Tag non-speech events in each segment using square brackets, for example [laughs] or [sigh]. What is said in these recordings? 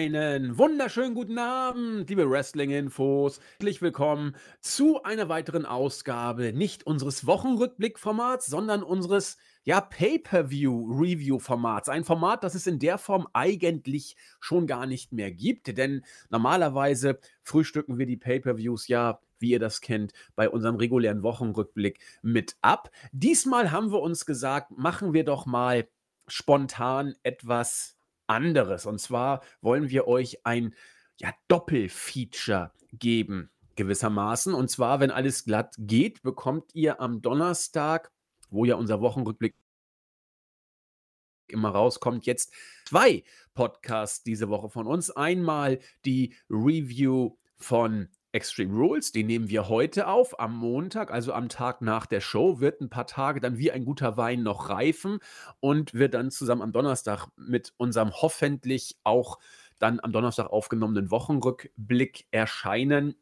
Einen wunderschönen guten Abend, liebe Wrestling-Infos. Herzlich willkommen zu einer weiteren Ausgabe nicht unseres Wochenrückblick-Formats, sondern unseres ja, Pay-per-View-Review-Formats. Ein Format, das es in der Form eigentlich schon gar nicht mehr gibt, denn normalerweise frühstücken wir die Pay-per-Views ja wie ihr das kennt, bei unserem regulären Wochenrückblick mit ab. Diesmal haben wir uns gesagt, machen wir doch mal spontan etwas anderes. Und zwar wollen wir euch ein ja, Doppelfeature geben, gewissermaßen. Und zwar, wenn alles glatt geht, bekommt ihr am Donnerstag, wo ja unser Wochenrückblick immer rauskommt, jetzt zwei Podcasts diese Woche von uns. Einmal die Review von Extreme Rules, die nehmen wir heute auf, am Montag, also am Tag nach der Show, wird ein paar Tage dann wie ein guter Wein noch reifen und wird dann zusammen am Donnerstag mit unserem hoffentlich auch dann am Donnerstag aufgenommenen Wochenrückblick erscheinen.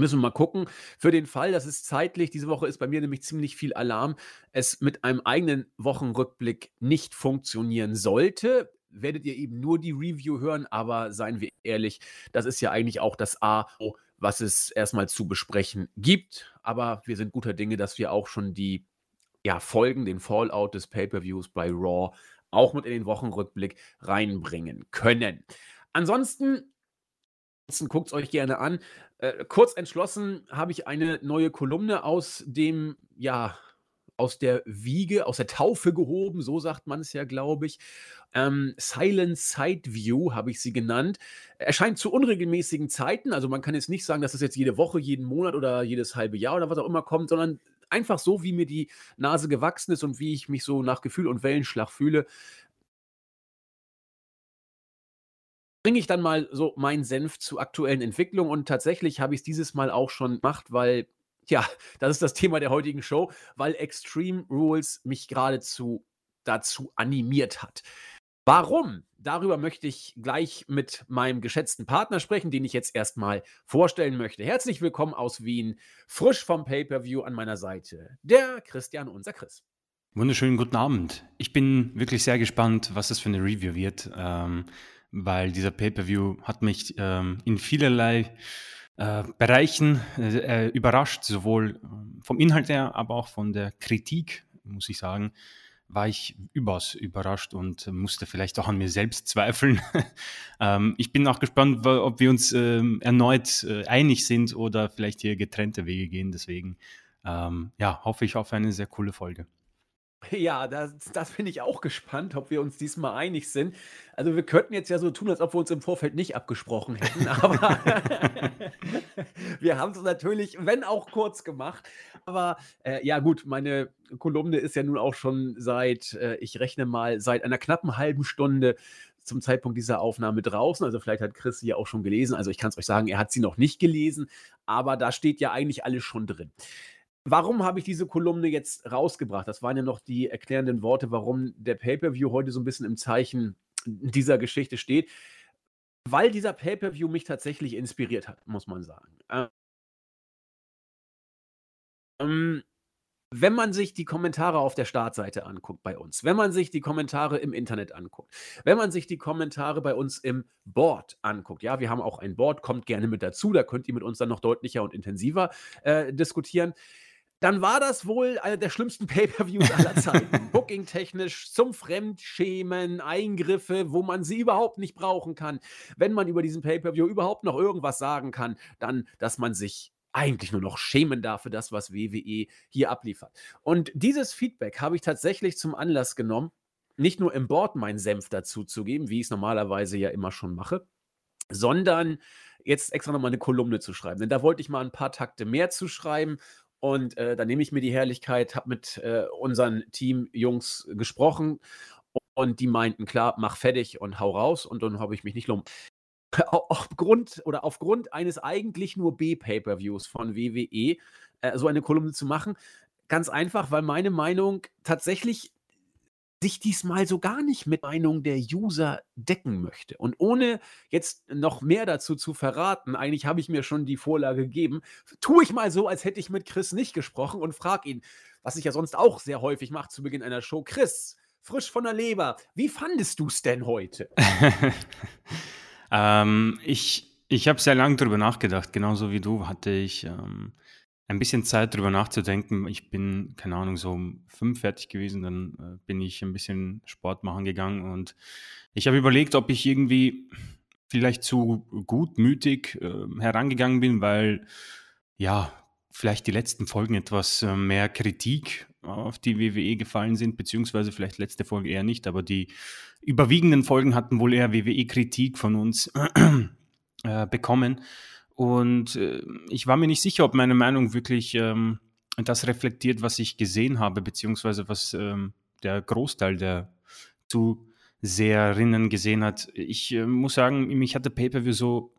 Müssen wir mal gucken. Für den Fall, dass es zeitlich, diese Woche ist bei mir nämlich ziemlich viel Alarm, es mit einem eigenen Wochenrückblick nicht funktionieren sollte, werdet ihr eben nur die Review hören, aber seien wir ehrlich, das ist ja eigentlich auch das A, was es erstmal zu besprechen gibt. Aber wir sind guter Dinge, dass wir auch schon die ja, Folgen, den Fallout des Pay-per-Views bei Raw auch mit in den Wochenrückblick reinbringen können. Ansonsten guckt es euch gerne an. Äh, kurz entschlossen habe ich eine neue Kolumne aus dem ja, aus der Wiege, aus der Taufe gehoben, so sagt man es ja, glaube ich. Ähm, Silent Side View habe ich sie genannt. Erscheint zu unregelmäßigen Zeiten, also man kann jetzt nicht sagen, dass es das jetzt jede Woche, jeden Monat oder jedes halbe Jahr oder was auch immer kommt, sondern einfach so, wie mir die Nase gewachsen ist und wie ich mich so nach Gefühl und Wellenschlag fühle. bringe ich dann mal so meinen Senf zu aktuellen Entwicklungen und tatsächlich habe ich es dieses Mal auch schon gemacht, weil ja, das ist das Thema der heutigen Show, weil Extreme Rules mich geradezu dazu animiert hat. Warum? Darüber möchte ich gleich mit meinem geschätzten Partner sprechen, den ich jetzt erstmal vorstellen möchte. Herzlich willkommen aus Wien, frisch vom Pay-Per-View an meiner Seite, der Christian, unser Chris. Wunderschönen guten Abend. Ich bin wirklich sehr gespannt, was das für eine Review wird, ähm, weil dieser Pay-Per-View hat mich ähm, in vielerlei äh, Bereichen äh, äh, überrascht, sowohl ähm, vom Inhalt her, aber auch von der Kritik, muss ich sagen, war ich überaus überrascht und musste vielleicht auch an mir selbst zweifeln. [laughs] ähm, ich bin auch gespannt, ob wir uns ähm, erneut äh, einig sind oder vielleicht hier getrennte Wege gehen. Deswegen ähm, ja, hoffe ich auf eine sehr coole Folge. Ja, das, das bin ich auch gespannt, ob wir uns diesmal einig sind. Also wir könnten jetzt ja so tun, als ob wir uns im Vorfeld nicht abgesprochen hätten, [laughs] aber wir haben es natürlich, wenn auch kurz gemacht. Aber äh, ja gut, meine Kolumne ist ja nun auch schon seit, äh, ich rechne mal, seit einer knappen halben Stunde zum Zeitpunkt dieser Aufnahme draußen. Also vielleicht hat Chris sie ja auch schon gelesen. Also ich kann es euch sagen, er hat sie noch nicht gelesen, aber da steht ja eigentlich alles schon drin. Warum habe ich diese Kolumne jetzt rausgebracht? Das waren ja noch die erklärenden Worte, warum der Pay-per-View heute so ein bisschen im Zeichen dieser Geschichte steht. Weil dieser Pay-per-View mich tatsächlich inspiriert hat, muss man sagen. Ähm, wenn man sich die Kommentare auf der Startseite anguckt bei uns, wenn man sich die Kommentare im Internet anguckt, wenn man sich die Kommentare bei uns im Board anguckt, ja, wir haben auch ein Board, kommt gerne mit dazu, da könnt ihr mit uns dann noch deutlicher und intensiver äh, diskutieren dann war das wohl einer der schlimmsten Pay-per-Views aller [laughs] Zeiten. Booking-technisch zum Fremdschämen, Eingriffe, wo man sie überhaupt nicht brauchen kann. Wenn man über diesen Pay-per-View überhaupt noch irgendwas sagen kann, dann, dass man sich eigentlich nur noch schämen darf für das, was WWE hier abliefert. Und dieses Feedback habe ich tatsächlich zum Anlass genommen, nicht nur im Board meinen Senf dazu zu geben, wie ich es normalerweise ja immer schon mache, sondern jetzt extra nochmal eine Kolumne zu schreiben. Denn da wollte ich mal ein paar Takte mehr zu schreiben und äh, da nehme ich mir die Herrlichkeit, habe mit äh, unseren Team-Jungs gesprochen und die meinten, klar, mach fertig und hau raus. Und dann habe ich mich nicht lum. [laughs] Aufgrund oder aufgrund eines eigentlich nur B-Pay-Per-Views von WWE äh, so eine Kolumne zu machen. Ganz einfach, weil meine Meinung tatsächlich sich diesmal so gar nicht mit Meinung der User decken möchte. Und ohne jetzt noch mehr dazu zu verraten, eigentlich habe ich mir schon die Vorlage gegeben, tue ich mal so, als hätte ich mit Chris nicht gesprochen und frage ihn, was ich ja sonst auch sehr häufig mache zu Beginn einer Show. Chris, frisch von der Leber, wie fandest du es denn heute? [laughs] Ähm, ich ich habe sehr lange drüber nachgedacht. Genauso wie du hatte ich ähm, ein bisschen Zeit drüber nachzudenken. Ich bin, keine Ahnung, so um fünf fertig gewesen, dann äh, bin ich ein bisschen Sport machen gegangen und ich habe überlegt, ob ich irgendwie vielleicht zu gutmütig äh, herangegangen bin, weil ja, vielleicht die letzten Folgen etwas äh, mehr Kritik auf die WWE gefallen sind, beziehungsweise vielleicht letzte Folge eher nicht, aber die überwiegenden Folgen hatten wohl eher WWE-Kritik von uns äh, bekommen. Und äh, ich war mir nicht sicher, ob meine Meinung wirklich ähm, das reflektiert, was ich gesehen habe, beziehungsweise was ähm, der Großteil der Zuseherinnen gesehen hat. Ich äh, muss sagen, mich hat der Pay-Per-View so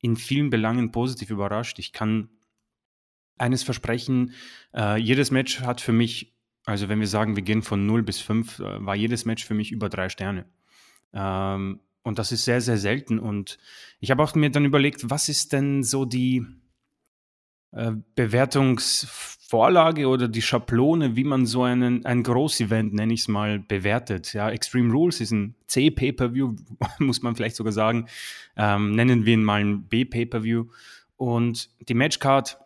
in vielen Belangen positiv überrascht. Ich kann eines versprechen, äh, jedes Match hat für mich, also wenn wir sagen, wir gehen von 0 bis 5, äh, war jedes Match für mich über drei Sterne. Ähm, und das ist sehr, sehr selten. Und ich habe auch mir dann überlegt, was ist denn so die äh, Bewertungsvorlage oder die Schablone, wie man so einen, ein Groß-Event, nenne ich es mal, bewertet. Ja, Extreme Rules ist ein C-Pay-Per-View, [laughs] muss man vielleicht sogar sagen. Ähm, nennen wir ihn mal ein B-Pay-Per-View. Und die Matchcard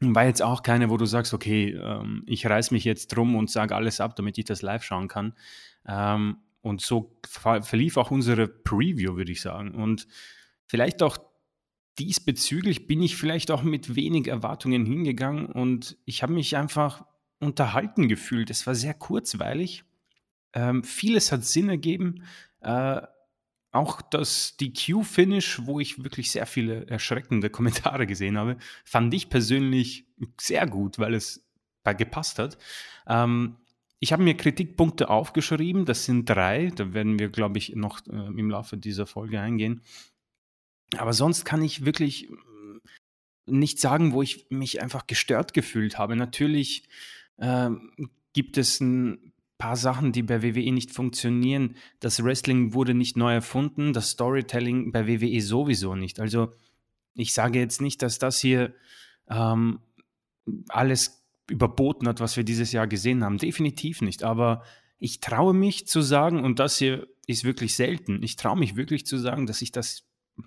war jetzt auch keine, wo du sagst, okay, ähm, ich reiß mich jetzt drum und sage alles ab, damit ich das live schauen kann. Ähm, und so verlief auch unsere Preview, würde ich sagen. Und vielleicht auch diesbezüglich bin ich vielleicht auch mit wenig Erwartungen hingegangen und ich habe mich einfach unterhalten gefühlt. Es war sehr kurzweilig. Ähm, vieles hat Sinn ergeben. Äh, auch das DQ-Finish, wo ich wirklich sehr viele erschreckende [laughs] Kommentare gesehen habe, fand ich persönlich sehr gut, weil es gepasst hat. Ähm, ich habe mir Kritikpunkte aufgeschrieben, das sind drei, da werden wir, glaube ich, noch äh, im Laufe dieser Folge eingehen. Aber sonst kann ich wirklich mm, nicht sagen, wo ich mich einfach gestört gefühlt habe. Natürlich äh, gibt es ein paar Sachen, die bei WWE nicht funktionieren. Das Wrestling wurde nicht neu erfunden, das Storytelling bei WWE sowieso nicht. Also ich sage jetzt nicht, dass das hier ähm, alles überboten hat, was wir dieses Jahr gesehen haben. Definitiv nicht. Aber ich traue mich zu sagen, und das hier ist wirklich selten, ich traue mich wirklich zu sagen, dass ich das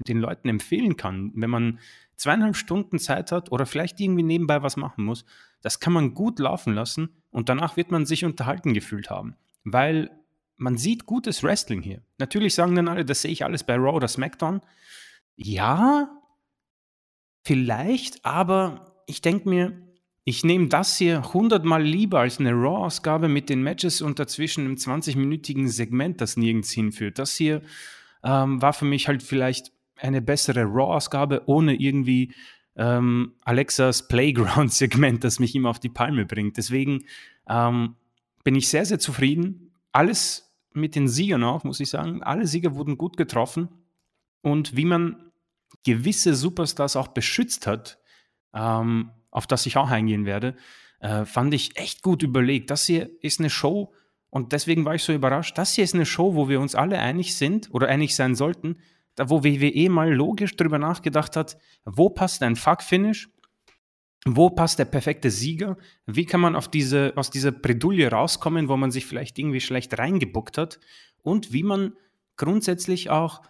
den Leuten empfehlen kann, wenn man zweieinhalb Stunden Zeit hat oder vielleicht irgendwie nebenbei was machen muss, das kann man gut laufen lassen und danach wird man sich unterhalten gefühlt haben, weil man sieht gutes Wrestling hier. Natürlich sagen dann alle, das sehe ich alles bei Raw oder SmackDown. Ja, vielleicht, aber ich denke mir, ich nehme das hier hundertmal lieber als eine Raw-Ausgabe mit den Matches und dazwischen einem 20-minütigen Segment, das nirgends hinführt. Das hier ähm, war für mich halt vielleicht eine bessere Raw-Ausgabe, ohne irgendwie ähm, Alexas Playground-Segment, das mich immer auf die Palme bringt. Deswegen ähm, bin ich sehr, sehr zufrieden. Alles mit den Siegern auch, muss ich sagen. Alle Sieger wurden gut getroffen. Und wie man gewisse Superstars auch beschützt hat, ähm, auf das ich auch eingehen werde, äh, fand ich echt gut überlegt. Das hier ist eine Show, und deswegen war ich so überrascht. Das hier ist eine Show, wo wir uns alle einig sind oder einig sein sollten, da wo WWE mal logisch drüber nachgedacht hat, wo passt ein Fuck-Finish, wo passt der perfekte Sieger, wie kann man auf diese, aus dieser Bredouille rauskommen, wo man sich vielleicht irgendwie schlecht reingebuckt hat und wie man grundsätzlich auch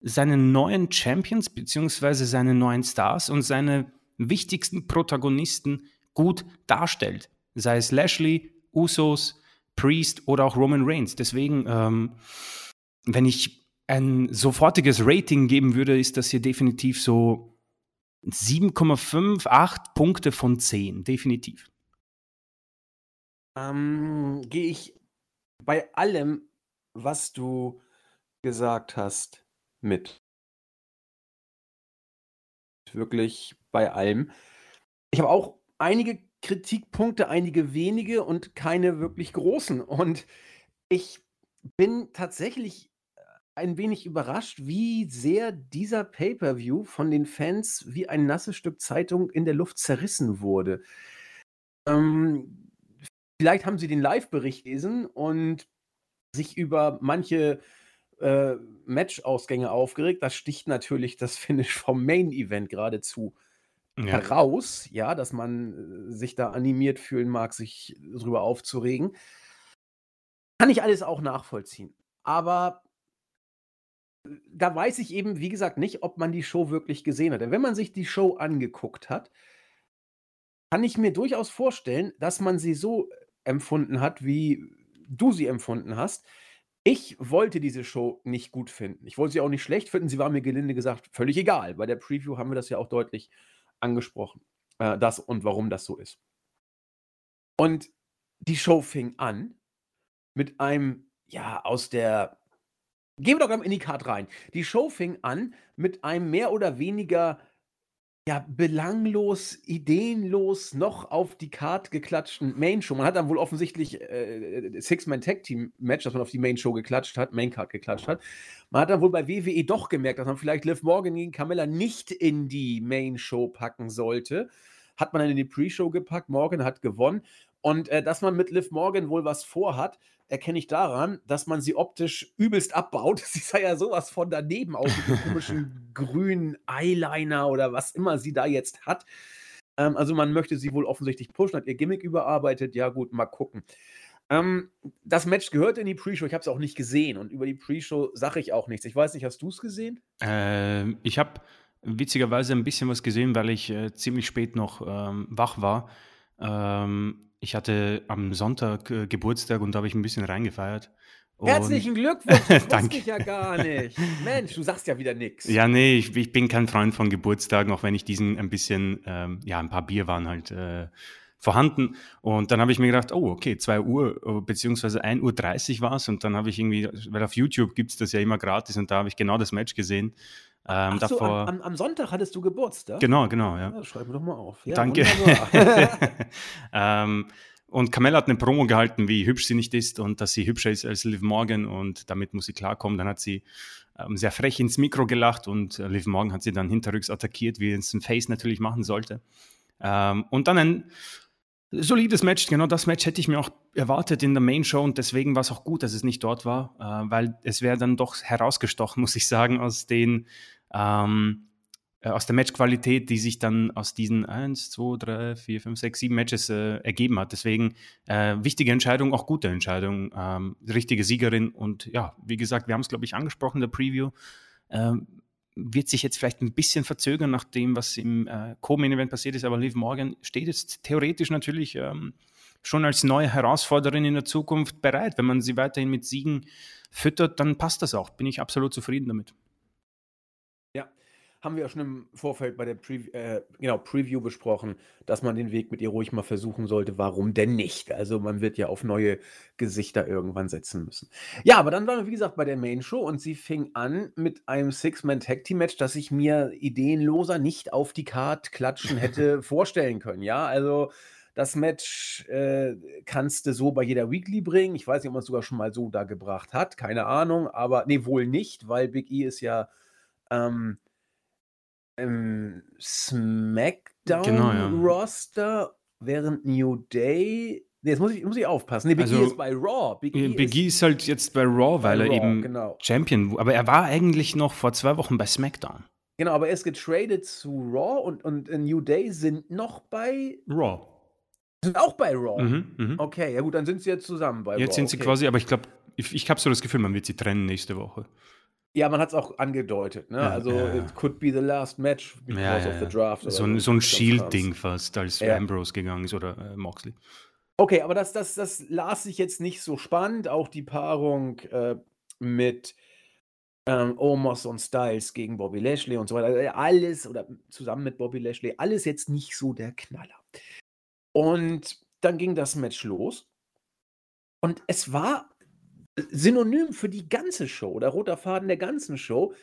seine neuen Champions beziehungsweise seine neuen Stars und seine wichtigsten Protagonisten gut darstellt. Sei es Lashley, Usos, Priest oder auch Roman Reigns. Deswegen, ähm, wenn ich ein sofortiges Rating geben würde, ist das hier definitiv so 7,58 Punkte von 10. Definitiv. Ähm, Gehe ich bei allem, was du gesagt hast, mit. Wirklich bei allem. Ich habe auch einige Kritikpunkte, einige wenige und keine wirklich großen. Und ich bin tatsächlich ein wenig überrascht, wie sehr dieser Pay-per-View von den Fans wie ein nasses Stück Zeitung in der Luft zerrissen wurde. Ähm, vielleicht haben sie den Live-Bericht gelesen und sich über manche äh, Match-Ausgänge aufgeregt. Das sticht natürlich das [laughs] Finish vom Main-Event geradezu ja. heraus, ja, dass man äh, sich da animiert fühlen mag, sich drüber aufzuregen. Kann ich alles auch nachvollziehen. Aber da weiß ich eben, wie gesagt, nicht, ob man die Show wirklich gesehen hat. Denn wenn man sich die Show angeguckt hat, kann ich mir durchaus vorstellen, dass man sie so empfunden hat, wie du sie empfunden hast. Ich wollte diese Show nicht gut finden. Ich wollte sie auch nicht schlecht finden. Sie war mir gelinde gesagt völlig egal. Bei der Preview haben wir das ja auch deutlich angesprochen, äh, das und warum das so ist. Und die Show fing an mit einem, ja, aus der Gehen wir doch in die Card rein. Die Show fing an mit einem mehr oder weniger ja, belanglos, ideenlos noch auf die Card geklatschten Main-Show. Man hat dann wohl offensichtlich äh, Six-Man-Tag-Team-Match, das man auf die Main-Show geklatscht hat, Main-Card geklatscht hat. Man hat dann wohl bei WWE doch gemerkt, dass man vielleicht Liv Morgan gegen Carmella nicht in die Main-Show packen sollte. Hat man dann in die Pre-Show gepackt, Morgan hat gewonnen. Und äh, dass man mit Liv Morgan wohl was vorhat, erkenne ich daran, dass man sie optisch übelst abbaut. [laughs] Sie sah ja sowas von daneben aus, mit dem komischen [laughs] grünen Eyeliner oder was immer sie da jetzt hat. Ähm, also man möchte sie wohl offensichtlich pushen, hat ihr Gimmick überarbeitet. Ja gut, mal gucken. Ähm, das Match gehört in die Pre-Show. Ich habe es auch nicht gesehen und über die Pre-Show sage ich auch nichts. Ich weiß nicht, hast du es gesehen? Äh, ich habe witzigerweise ein bisschen was gesehen, weil ich äh, ziemlich spät noch ähm, wach war. Ähm, ich hatte am Sonntag äh, Geburtstag und da habe ich ein bisschen reingefeiert. Und Herzlichen Glückwunsch, das [laughs] wusste ich ja gar nicht. Mensch, du sagst ja wieder nichts. Ja, nee, ich, ich, bin kein Freund von Geburtstagen, auch wenn ich diesen ein bisschen, ähm, ja, ein paar Bier waren halt äh, vorhanden. Und dann habe ich mir gedacht, oh, okay, 2 Uhr, äh, beziehungsweise 1 Uhr 30 war es. Und dann habe ich irgendwie, weil auf YouTube gibt es das ja immer gratis und da habe ich genau das Match gesehen. Ähm, so, davor, am, am, Sonntag hattest du Geburtstag? Genau, genau, ja. ja schreib mir doch mal auf. Ja, Danke. [laughs] [laughs] ähm, und Carmella hat eine Promo gehalten, wie hübsch sie nicht ist und dass sie hübscher ist als Liv Morgan und damit muss sie klarkommen. Dann hat sie ähm, sehr frech ins Mikro gelacht und äh, Liv Morgan hat sie dann hinterrücks attackiert, wie es ein Face natürlich machen sollte. Ähm, und dann ein solides Match, genau das Match hätte ich mir auch erwartet in der Main Show und deswegen war es auch gut, dass es nicht dort war, äh, weil es wäre dann doch herausgestochen, [laughs] muss ich sagen, aus den ähm, äh, aus der Matchqualität, die sich dann aus diesen 1, 2, 3, 4, 5, 6, 7 Matches äh, ergeben hat. Deswegen äh, wichtige Entscheidung, auch gute Entscheidung, ähm, richtige Siegerin und ja, wie gesagt, wir haben es glaube ich angesprochen in der Preview. Ähm, wird sich jetzt vielleicht ein bisschen verzögern nach dem, was im äh, Co-Main-Event passiert ist, aber Liv Morgan steht jetzt theoretisch natürlich ähm, schon als neue Herausforderin in der Zukunft bereit. Wenn man sie weiterhin mit Siegen füttert, dann passt das auch. Bin ich absolut zufrieden damit haben wir ja schon im Vorfeld bei der Pre äh, genau, Preview besprochen, dass man den Weg mit ihr ruhig mal versuchen sollte. Warum denn nicht? Also man wird ja auf neue Gesichter irgendwann setzen müssen. Ja, aber dann waren wir, wie gesagt, bei der Main Show und sie fing an mit einem Six-Man-Tag-Team-Match, das ich mir ideenloser nicht auf die Card klatschen [laughs] hätte vorstellen können. Ja, also das Match äh, kannst du so bei jeder Weekly bringen. Ich weiß nicht, ob man es sogar schon mal so da gebracht hat. Keine Ahnung, aber nee, wohl nicht, weil Big E ist ja ähm, im SmackDown-Roster, genau, ja. während New Day. Nee, jetzt muss ich, muss ich aufpassen. Nee, Big also, E ist bei Raw. Big E, Big e ist, ist, halt jetzt bei Raw, weil bei er Raw, eben genau. Champion Aber er war eigentlich noch vor zwei Wochen bei SmackDown. Genau, aber er ist getradet zu Raw und, und New Day sind noch bei Raw. Sind auch bei Raw. Mhm, mh. Okay, ja gut, dann sind sie jetzt zusammen bei jetzt Raw. Jetzt sind sie okay. quasi, aber ich glaube, ich, ich habe so das Gefühl, man wird sie trennen nächste Woche. Ja, man hat es auch angedeutet, ne? Ja, also, ja. it could be the last match because ja, of the draft. So ein, so ein Shield-Ding fast, als Ambrose gegangen ist oder äh, Moxley. Okay, aber das, das, das las sich jetzt nicht so spannend. Auch die Paarung äh, mit ähm, Omos und Styles gegen Bobby Lashley und so weiter. Also, alles, oder zusammen mit Bobby Lashley, alles jetzt nicht so der Knaller. Und dann ging das Match los. Und es war Synonym für die ganze Show oder roter Faden der ganzen Show.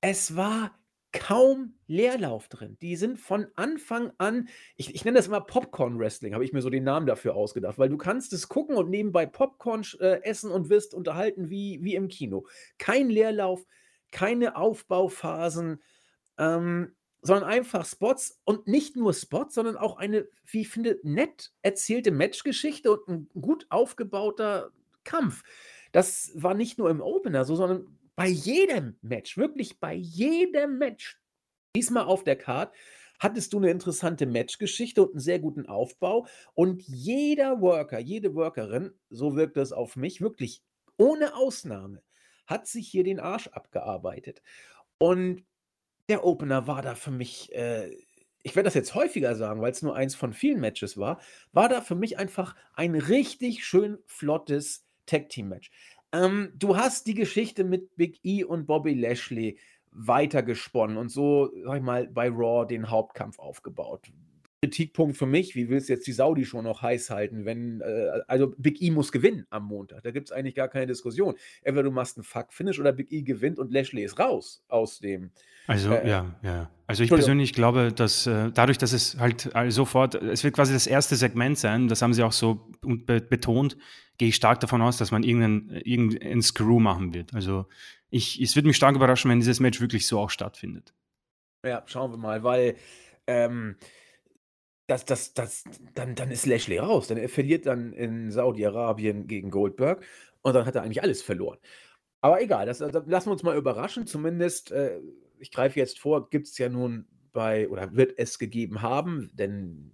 Es war kaum Leerlauf drin. Die sind von Anfang an, ich, ich nenne das immer Popcorn Wrestling, habe ich mir so den Namen dafür ausgedacht, weil du kannst es gucken und nebenbei Popcorn äh, essen und wirst unterhalten wie, wie im Kino. Kein Leerlauf, keine Aufbauphasen, ähm, sondern einfach Spots und nicht nur Spots, sondern auch eine, wie ich finde, nett erzählte Matchgeschichte und ein gut aufgebauter Kampf. Das war nicht nur im Opener so, sondern bei jedem Match, wirklich bei jedem Match, diesmal auf der Card, hattest du eine interessante Matchgeschichte und einen sehr guten Aufbau. Und jeder Worker, jede Workerin, so wirkt es auf mich, wirklich ohne Ausnahme, hat sich hier den Arsch abgearbeitet. Und der Opener war da für mich, äh, ich werde das jetzt häufiger sagen, weil es nur eins von vielen Matches war, war da für mich einfach ein richtig schön flottes Tag-Team-Match. Ähm, du hast die Geschichte mit Big E und Bobby Lashley weitergesponnen und so, sag ich mal, bei Raw den Hauptkampf aufgebaut. Kritikpunkt für mich, wie willst du jetzt die Saudi schon noch heiß halten, wenn, äh, also Big E muss gewinnen am Montag. Da gibt es eigentlich gar keine Diskussion. Entweder du machst einen Fuck-Finish oder Big E gewinnt und Lashley ist raus aus dem. Also, äh, ja, ja. Also ich persönlich glaube, dass äh, dadurch, dass es halt sofort, es wird quasi das erste Segment sein, das haben sie auch so betont, gehe ich stark davon aus, dass man irgendeinen, irgendeinen Screw machen wird. Also ich, es würde mich stark überraschen, wenn dieses Match wirklich so auch stattfindet. Ja, schauen wir mal, weil ähm, das, das, das, dann, dann ist Lashley raus. Dann er verliert dann in Saudi-Arabien gegen Goldberg und dann hat er eigentlich alles verloren. Aber egal, das, das lassen wir uns mal überraschen. Zumindest, äh, ich greife jetzt vor, gibt es ja nun bei, oder wird es gegeben haben, denn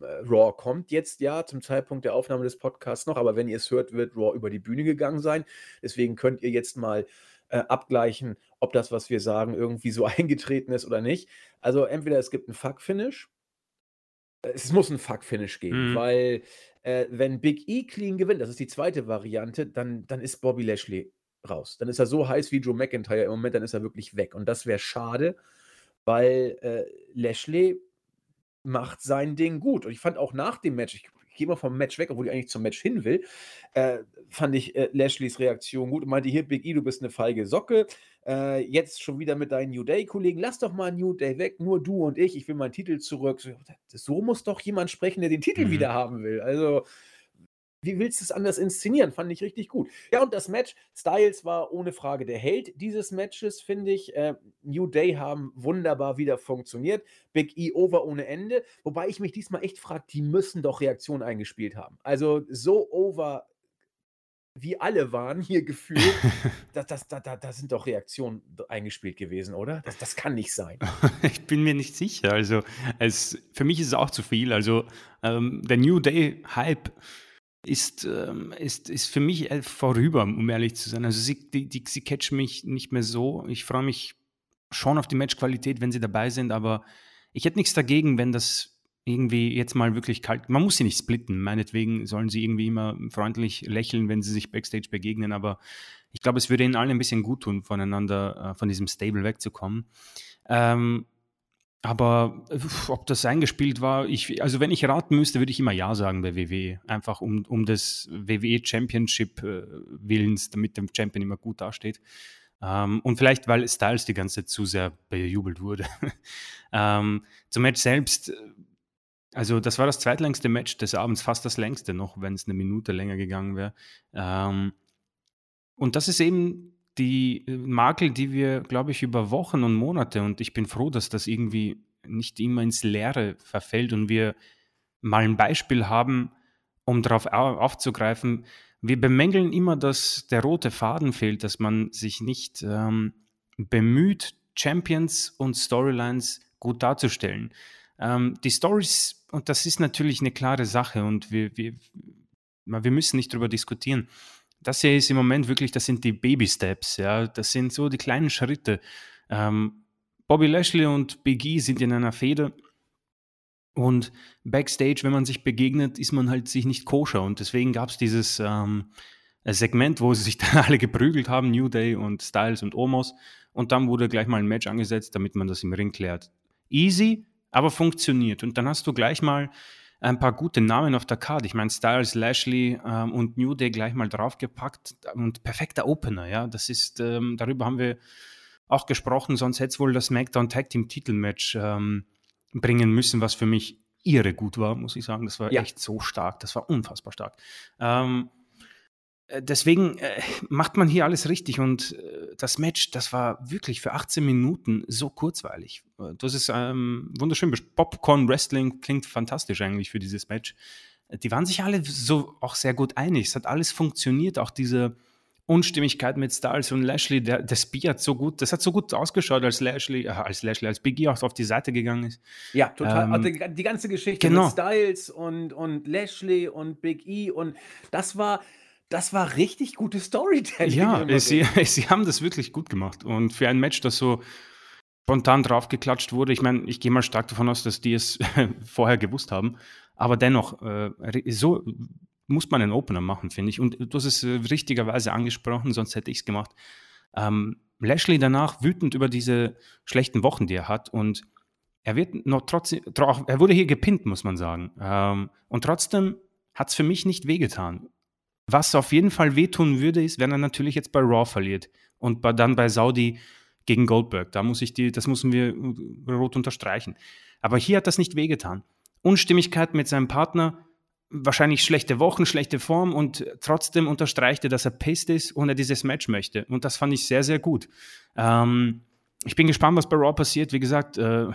Raw kommt jetzt ja zum Zeitpunkt der Aufnahme des Podcasts noch, aber wenn ihr es hört, wird Raw über die Bühne gegangen sein. Deswegen könnt ihr jetzt mal äh, abgleichen, ob das, was wir sagen, irgendwie so [laughs] eingetreten ist oder nicht. Also entweder es gibt einen Fuck-Finish, äh, es muss einen Fuck-Finish geben, mhm. weil äh, wenn Big E clean gewinnt, das ist die zweite Variante, dann, dann ist Bobby Lashley raus. Dann ist er so heiß wie Joe McIntyre im Moment, dann ist er wirklich weg. Und das wäre schade, weil äh, Lashley macht sein Ding gut. Und ich fand auch nach dem Match, ich, ich gehe mal vom Match weg, obwohl ich eigentlich zum Match hin will, äh, fand ich äh, Lashleys Reaktion gut und meinte, hier, Big E, du bist eine feige Socke. Äh, jetzt schon wieder mit deinen New Day-Kollegen, lass doch mal New Day weg, nur du und ich, ich will meinen Titel zurück. So, so muss doch jemand sprechen, der den Titel mhm. wieder haben will. Also, wie willst du es anders inszenieren? Fand ich richtig gut. Ja, und das Match, Styles war ohne Frage der Held dieses Matches, finde ich. Äh, New Day haben wunderbar wieder funktioniert. Big E over ohne Ende. Wobei ich mich diesmal echt frage, die müssen doch Reaktionen eingespielt haben. Also so over wie alle waren hier gefühlt, [laughs] da, das, da, da, da sind doch Reaktionen eingespielt gewesen, oder? Das, das kann nicht sein. [laughs] ich bin mir nicht sicher. Also es, für mich ist es auch zu viel. Also ähm, der New Day Hype ist, ähm, ist, ist für mich äh, vorüber, um ehrlich zu sein. Also sie, die, die, sie catchen mich nicht mehr so. Ich freue mich schon auf die Matchqualität, wenn sie dabei sind, aber ich hätte nichts dagegen, wenn das irgendwie jetzt mal wirklich kalt. Man muss sie nicht splitten. Meinetwegen sollen sie irgendwie immer freundlich lächeln, wenn sie sich backstage begegnen, aber ich glaube, es würde ihnen allen ein bisschen gut tun, voneinander, äh, von diesem Stable wegzukommen. Ähm, aber ob das eingespielt war, ich, also wenn ich raten müsste, würde ich immer Ja sagen bei WWE. Einfach um, um des WWE Championship äh, Willens, damit der Champion immer gut dasteht. Ähm, und vielleicht, weil Styles die ganze Zeit zu sehr bejubelt wurde. [laughs] ähm, zum Match selbst, also das war das zweitlängste Match des Abends, fast das längste noch, wenn es eine Minute länger gegangen wäre. Ähm, und das ist eben die äh, Makel, die wir, glaube ich, über Wochen und Monate, und ich bin froh, dass das irgendwie nicht immer ins Leere verfällt und wir mal ein Beispiel haben, um darauf aufzugreifen. Wir bemängeln immer, dass der rote Faden fehlt, dass man sich nicht ähm, bemüht, Champions und Storylines gut darzustellen. Ähm, die Stories, und das ist natürlich eine klare Sache und wir, wir, wir müssen nicht darüber diskutieren das hier ist im Moment wirklich, das sind die Baby-Steps, ja, das sind so die kleinen Schritte. Ähm, Bobby Lashley und Big E sind in einer Fehde. Und backstage, wenn man sich begegnet, ist man halt sich nicht koscher. Und deswegen gab es dieses ähm, Segment, wo sie sich [laughs] dann alle geprügelt haben, New Day und Styles und Omos. Und dann wurde gleich mal ein Match angesetzt, damit man das im Ring klärt. Easy, aber funktioniert. Und dann hast du gleich mal ein paar gute Namen auf der Karte. Ich meine, Styles, Lashley ähm, und New Day gleich mal draufgepackt und perfekter Opener, ja. Das ist, ähm, darüber haben wir auch gesprochen, sonst hätte es wohl das SmackDown Tag Team Titelmatch ähm, bringen müssen, was für mich irre gut war, muss ich sagen. Das war ja. echt so stark, das war unfassbar stark. Ähm, äh, deswegen äh, macht man hier alles richtig und äh, das Match, das war wirklich für 18 Minuten so kurzweilig. Äh, das ist ähm, wunderschön. Popcorn Wrestling klingt fantastisch eigentlich für dieses Match. Äh, die waren sich alle so auch sehr gut einig. Es hat alles funktioniert, auch diese Unstimmigkeit mit Styles und Lashley, der, der Spear hat so gut, das hat so gut ausgeschaut, als Lashley, äh, als Lashley, als Biggie auch auf die Seite gegangen ist. Ja, total. Ähm, also die, die, ganze Geschichte genau. mit Styles und, und Lashley und Big E und das war, das war richtig gutes Storytelling. Ja, sie, [laughs] sie haben das wirklich gut gemacht. Und für ein Match, das so spontan draufgeklatscht wurde, ich meine, ich gehe mal stark davon aus, dass die es [laughs] vorher gewusst haben. Aber dennoch, äh, so muss man einen Opener machen, finde ich. Und du hast es äh, richtigerweise angesprochen, sonst hätte ich es gemacht. Ähm, Lashley danach wütend über diese schlechten Wochen, die er hat. Und er wird noch trotzdem, er wurde hier gepinnt, muss man sagen. Ähm, und trotzdem hat es für mich nicht wehgetan. Was auf jeden Fall wehtun würde, ist, wenn er natürlich jetzt bei Raw verliert und bei, dann bei Saudi gegen Goldberg. Da muss ich die, das müssen wir rot unterstreichen. Aber hier hat das nicht wehgetan. Unstimmigkeit mit seinem Partner, wahrscheinlich schlechte Wochen, schlechte Form und trotzdem unterstreicht er, dass er pissed ist und er dieses Match möchte. Und das fand ich sehr, sehr gut. Ähm, ich bin gespannt, was bei Raw passiert. Wie gesagt, äh,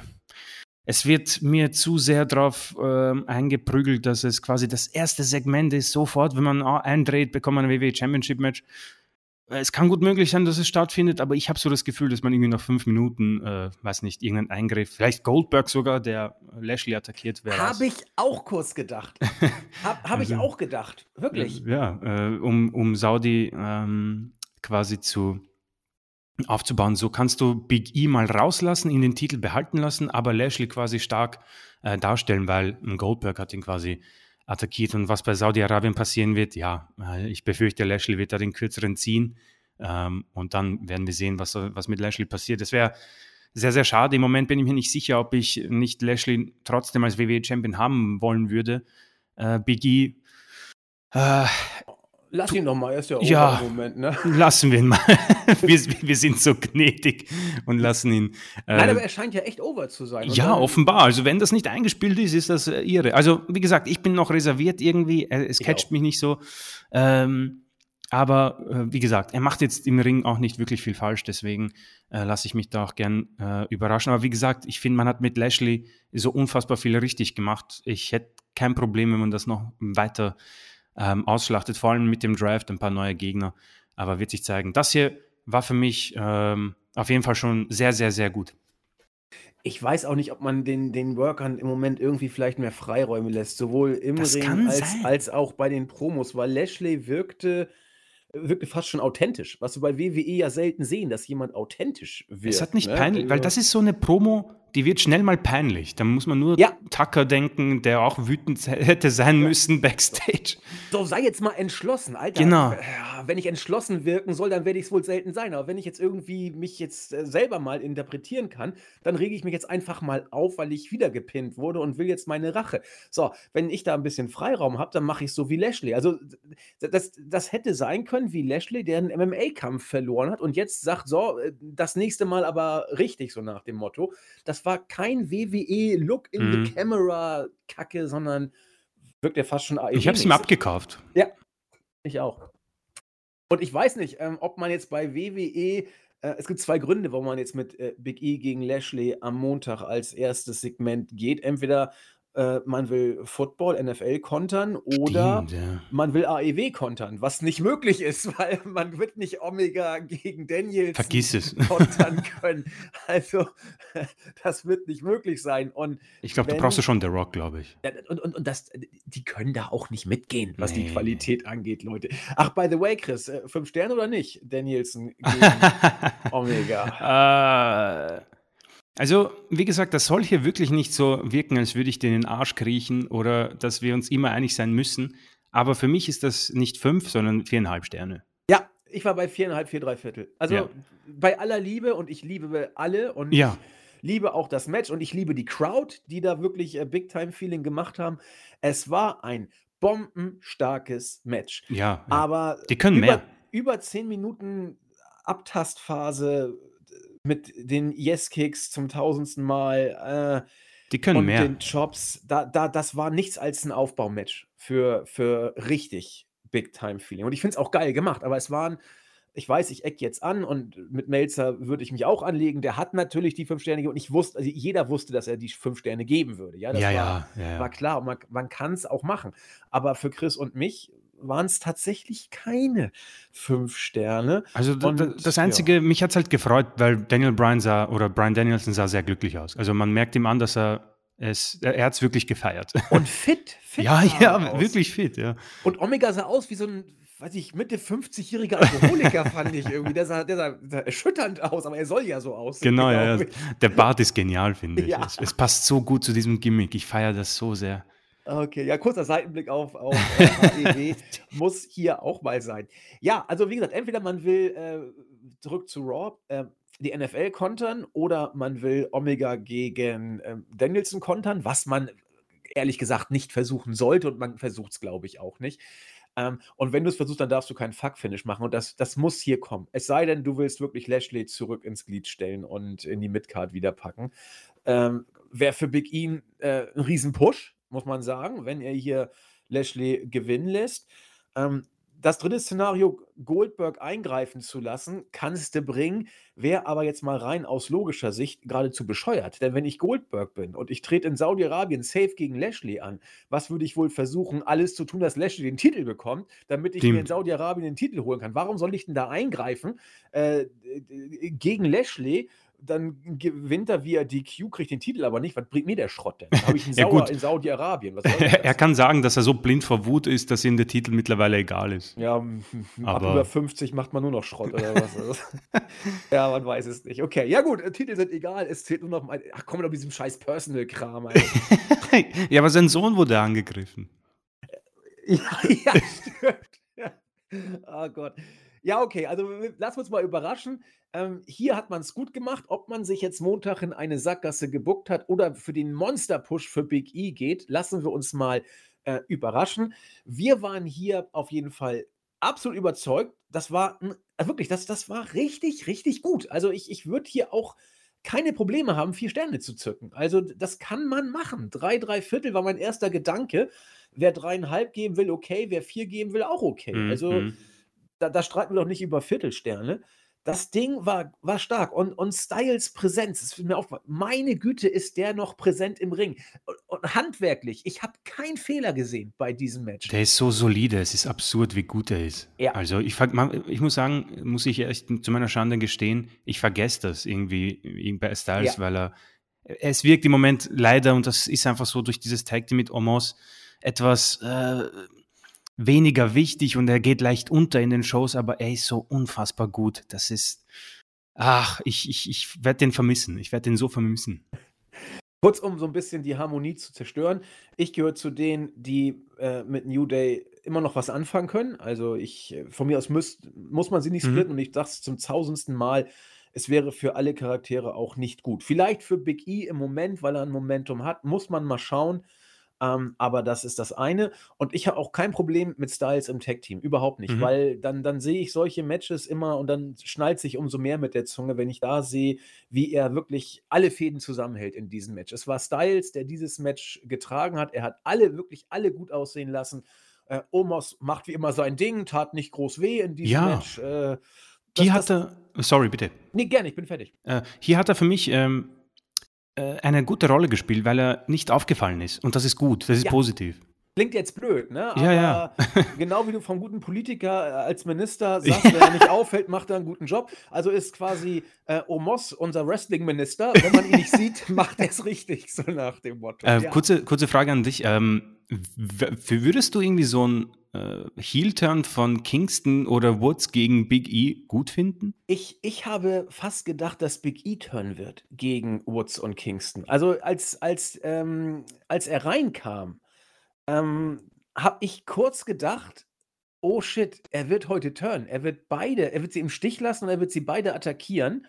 es wird mir zu sehr darauf äh, eingeprügelt, dass es quasi das erste Segment ist. Sofort, wenn man eindreht, bekommt man ein WWE Championship Match. Es kann gut möglich sein, dass es stattfindet, aber ich habe so das Gefühl, dass man irgendwie nach fünf Minuten, äh, weiß nicht, irgendeinen Eingriff, vielleicht Goldberg sogar, der Lashley attackiert wäre. Habe ich auch kurz gedacht. Habe [laughs] hab also, ich auch gedacht, wirklich. Ja, äh, um, um Saudi ähm, quasi zu aufzubauen. So kannst du Big E mal rauslassen, ihn den Titel behalten lassen, aber Lashley quasi stark äh, darstellen, weil Goldberg hat ihn quasi attackiert. Und was bei Saudi-Arabien passieren wird, ja, äh, ich befürchte, Lashley wird da den kürzeren ziehen. Ähm, und dann werden wir sehen, was, was mit Lashley passiert. Das wäre sehr, sehr schade. Im Moment bin ich mir nicht sicher, ob ich nicht Lashley trotzdem als WWE-Champion haben wollen würde. Äh, Big E. Äh, Lass ihn doch mal, er ist ja, ja im Moment, ne? [laughs] Lassen wir ihn mal. [laughs] wir, wir, sind so gnädig und lassen ihn. Äh, Nein, aber er scheint ja echt over zu sein. Ja, dann, offenbar. Also, wenn das nicht eingespielt ist, ist das äh, irre. Also, wie gesagt, ich bin noch reserviert irgendwie. Es catcht mich nicht so. Ähm, aber äh, wie gesagt, er macht jetzt im Ring auch nicht wirklich viel falsch, deswegen äh, lasse ich mich da auch gern äh, überraschen. Aber wie gesagt, ich finde, man hat mit Lashley so unfassbar viel richtig gemacht. Ich hätte kein Problem, wenn man das noch weiter ähm, ausschlachtet, vor allem mit dem Draft, ein paar neue Gegner. Aber wird sich zeigen. Das hier war für mich ähm, auf jeden Fall schon sehr, sehr, sehr gut. Ich weiß auch nicht, ob man den, den Workern im Moment irgendwie vielleicht mehr Freiräume lässt, sowohl im das Ring als, als auch bei den Promos, weil Lashley wirkte wirkte fast schon authentisch, was wir bei WWE ja selten sehen, dass jemand authentisch wird. Es hat nicht ne? peinlich, weil also das ist so eine Promo, die wird schnell mal peinlich. Da muss man nur ja. Tucker denken, der auch wütend hätte sein müssen backstage. So, sei jetzt mal entschlossen, Alter. Genau. Wenn ich entschlossen wirken soll, dann werde ich es wohl selten sein. Aber wenn ich jetzt irgendwie mich jetzt äh, selber mal interpretieren kann, dann rege ich mich jetzt einfach mal auf, weil ich wieder gepinnt wurde und will jetzt meine Rache. So, wenn ich da ein bisschen Freiraum habe, dann mache ich so wie Lashley. Also, das, das hätte sein können wie Lashley, der einen MMA-Kampf verloren hat und jetzt sagt, so, äh, das nächste Mal aber richtig, so nach dem Motto. Das war kein WWE Look in mhm. the Camera Kacke, sondern wirkt ja fast schon AEW. Ich habe es ihm abgekauft. Ja, ich auch. Und ich weiß nicht, ähm, ob man jetzt bei WWE äh, es gibt zwei Gründe, warum man jetzt mit äh, Big E gegen Lashley am Montag als erstes Segment geht. Entweder äh, man will Football, NFL kontern oder Stimmt, ja. man will AEW kontern, was nicht möglich ist, [laughs] weil man wird nicht Omega gegen Daniels Vergiss es. [laughs] kontern können. Also [laughs] das wird nicht möglich sein. Und ich glaube, du brauchst du schon The Rock, glaube ich. Und, und, und das, die können da auch nicht mitgehen, was nee. die Qualität angeht, Leute. Ach, by the way, Chris, äh, fünf Sterne oder nicht? Danielson gegen Omega. Uh, also, wie gesagt, das soll hier wirklich nicht so wirken, als würde ich dir in den Arsch kriechen oder dass wir uns immer einig sein müssen. Aber für mich ist das nicht fünf, sondern viereinhalb Sterne. Ja, ich war bei viereinhalb, vier, drei Viertel. Also ja. bei aller Liebe und ich liebe alle und ja. liebe auch das Match und ich liebe die Crowd, die da wirklich äh, Big-Time-Feeling gemacht haben. Es war ein bombenstarkes Match. Ja, ja. aber die können über, mehr. Über zehn Minuten Abtastphase mit den Yes-Kicks zum tausendsten Mal. Äh, die können und mehr. den Chops, da, da, das war nichts als ein Aufbaumatch für, für richtig Big-Time-Feeling. Und ich finde es auch geil gemacht, aber es waren, ich weiß, ich eck jetzt an und mit Melzer würde ich mich auch anlegen. Der hat natürlich die fünf Sterne und ich wusste, also jeder wusste, dass er die fünf Sterne geben würde. Ja, das ja, war, ja, ja, war klar und man, man kann es auch machen. Aber für Chris und mich waren es tatsächlich keine fünf Sterne. Also und, das Einzige, ja. mich hat es halt gefreut, weil Daniel Bryan sah oder Brian Danielson sah sehr glücklich aus. Also man merkt ihm an, dass er es, er hat es wirklich gefeiert. Und [laughs] fit, fit. ja, ja, aus. wirklich fit, ja. Und Omega sah aus wie so ein weiß ich, Mitte 50-jähriger Alkoholiker, [laughs] fand ich irgendwie. Der sah, der sah, der sah erschütternd aus, aber er soll ja so aussehen. Genau, ja. Der Bart ist genial, finde ich. [laughs] Ja. Es, es passt so gut zu diesem Gimmick. Ich feiere das so sehr. Okay, ja, kurzer Seitenblick auf, auf äh, AEW [laughs] muss hier auch mal sein. Ja, also wie gesagt, entweder man will äh, zurück zu Raw, äh, die NFL kontern oder man will Omega gegen ähm, Danielson kontern, was man ehrlich gesagt nicht versuchen sollte und man versucht es, glaube ich, auch nicht. Ähm, und wenn du es versuchst, dann darfst du keinen Fuck-Finish machen und das, das muss hier kommen. Es sei denn, du willst wirklich Lashley zurück ins Glied stellen und in die Midcard wieder packen. Ähm, Wäre für Big E äh, ein Riesen-Push, muss man sagen, wenn er hier Lashley gewinnen lässt. Ähm, das dritte Szenario, Goldberg eingreifen zu lassen, kannst du bringen, wäre aber jetzt mal rein aus logischer Sicht geradezu bescheuert. Denn wenn ich Goldberg bin und ich trete in Saudi-Arabien safe gegen Lashley an, was würde ich wohl versuchen, alles zu tun, dass Lashley den Titel bekommt, damit ich mir in. Saudi-Arabien den Titel holen kann? Warum soll ich denn da eingreifen äh, gegen Lashley? Dann gewinnt er via DQ, kriegt den Titel aber nicht. Was bringt mir der Schrott denn? Habe ich [laughs] einen Ja, Sauer in Saudi-Arabien. Er kann sagen, dass er so blind vor Wut ist, dass ihm der Titel mittlerweile egal ist. Ja, m- ab Aber- über 50 macht man nur noch Schrott oder was? [laughs] Ja, man weiß es nicht. Okay, ja gut, äh, Titel sind egal, es zählt nur noch mal. Ach komm doch mit diesem scheiß Personal-Kram, [laughs] ja, aber sein Sohn wurde angegriffen. ja, ja, stimmt. Ja. Oh Gott. Ja, okay, also wir uns mal überraschen. Ähm, hier hat man es gut gemacht. Ob man sich jetzt Montag in eine Sackgasse gebuckt hat oder für den Monster-Push für Big E geht, lassen wir uns mal äh, überraschen. Wir waren hier auf jeden Fall absolut überzeugt. Das war äh, wirklich, das, das war richtig, richtig gut. Also ich, ich würde hier auch keine Probleme haben, vier Sterne zu zücken. Also das kann man machen. Drei, drei Viertel war mein erster Gedanke. Wer dreieinhalb geben will, okay. Wer vier geben will, auch okay. Mhm, Also mhm. Da, da streiten wir doch nicht über Viertelsterne. Das Ding war, war stark und, und Styles Präsenz, das ist mir aufgefallen. Meine Güte, ist der noch präsent im Ring. Und, und handwerklich, ich habe keinen Fehler gesehen bei diesem Match. Der ist so solide, es ist absurd, wie gut er ist. Ja. Also ich, ich muss sagen, muss ich echt zu meiner Schande gestehen, ich vergesse das irgendwie, irgendwie bei Styles, Ja. weil er, es wirkt im Moment leider, und das ist einfach so durch dieses Tag Team mit Omos, etwas äh, weniger wichtig und er geht leicht unter in den Shows, aber er ist so unfassbar gut. Das ist, ach, ich, ich, ich werde den vermissen. Ich werde den so vermissen. Kurz, um so ein bisschen die Harmonie zu zerstören. Ich gehöre zu denen, die äh, mit New Day immer noch was anfangen können. Also ich, äh, von mir aus müsst, muss man sie nicht Mhm. splitten und ich dachte zum tausendsten Mal, es wäre für alle Charaktere auch nicht gut. Vielleicht für Big E im Moment, weil er ein Momentum hat, muss man mal schauen. Ähm, aber das ist das eine. Und ich habe auch kein Problem mit Styles im Tag-Team. Überhaupt nicht. Mhm. Weil dann, dann sehe ich solche Matches immer und dann schnallt sich umso mehr mit der Zunge, wenn ich da sehe, wie er wirklich alle Fäden zusammenhält in diesem Match. Es war Styles, der dieses Match getragen hat. Er hat alle, wirklich alle gut aussehen lassen. Äh, Omos macht wie immer sein Ding, tat nicht groß weh in diesem Ja. Match. Äh, Hier das- hat er, sorry, bitte. Nee, gerne, ich bin fertig. Äh, hier hat er für mich ähm, äh, eine gute Rolle gespielt, weil er nicht aufgefallen ist. Und das ist gut, das ist Ja. positiv. Klingt jetzt blöd, ne? Aber Ja, ja. [laughs] genau wie du vom guten Politiker äh, als Minister sagst, wenn er nicht auffällt, macht er einen guten Job. Also ist quasi äh, Omos unser Wrestling-Minister. Wenn man ihn nicht [laughs] sieht, macht er es richtig, so nach dem Motto. Äh, Ja. kurze, kurze Frage an dich. Ähm, würdest du irgendwie so einen äh, Heel-Turn von Kingston oder Woods gegen Big E gut finden? Ich, ich habe fast gedacht, dass Big E turn wird gegen Woods und Kingston. Also als, als, ähm, als er reinkam, ähm, habe ich kurz gedacht, oh shit, er wird heute turn. Er wird beide, er wird sie im Stich lassen und er wird sie beide attackieren.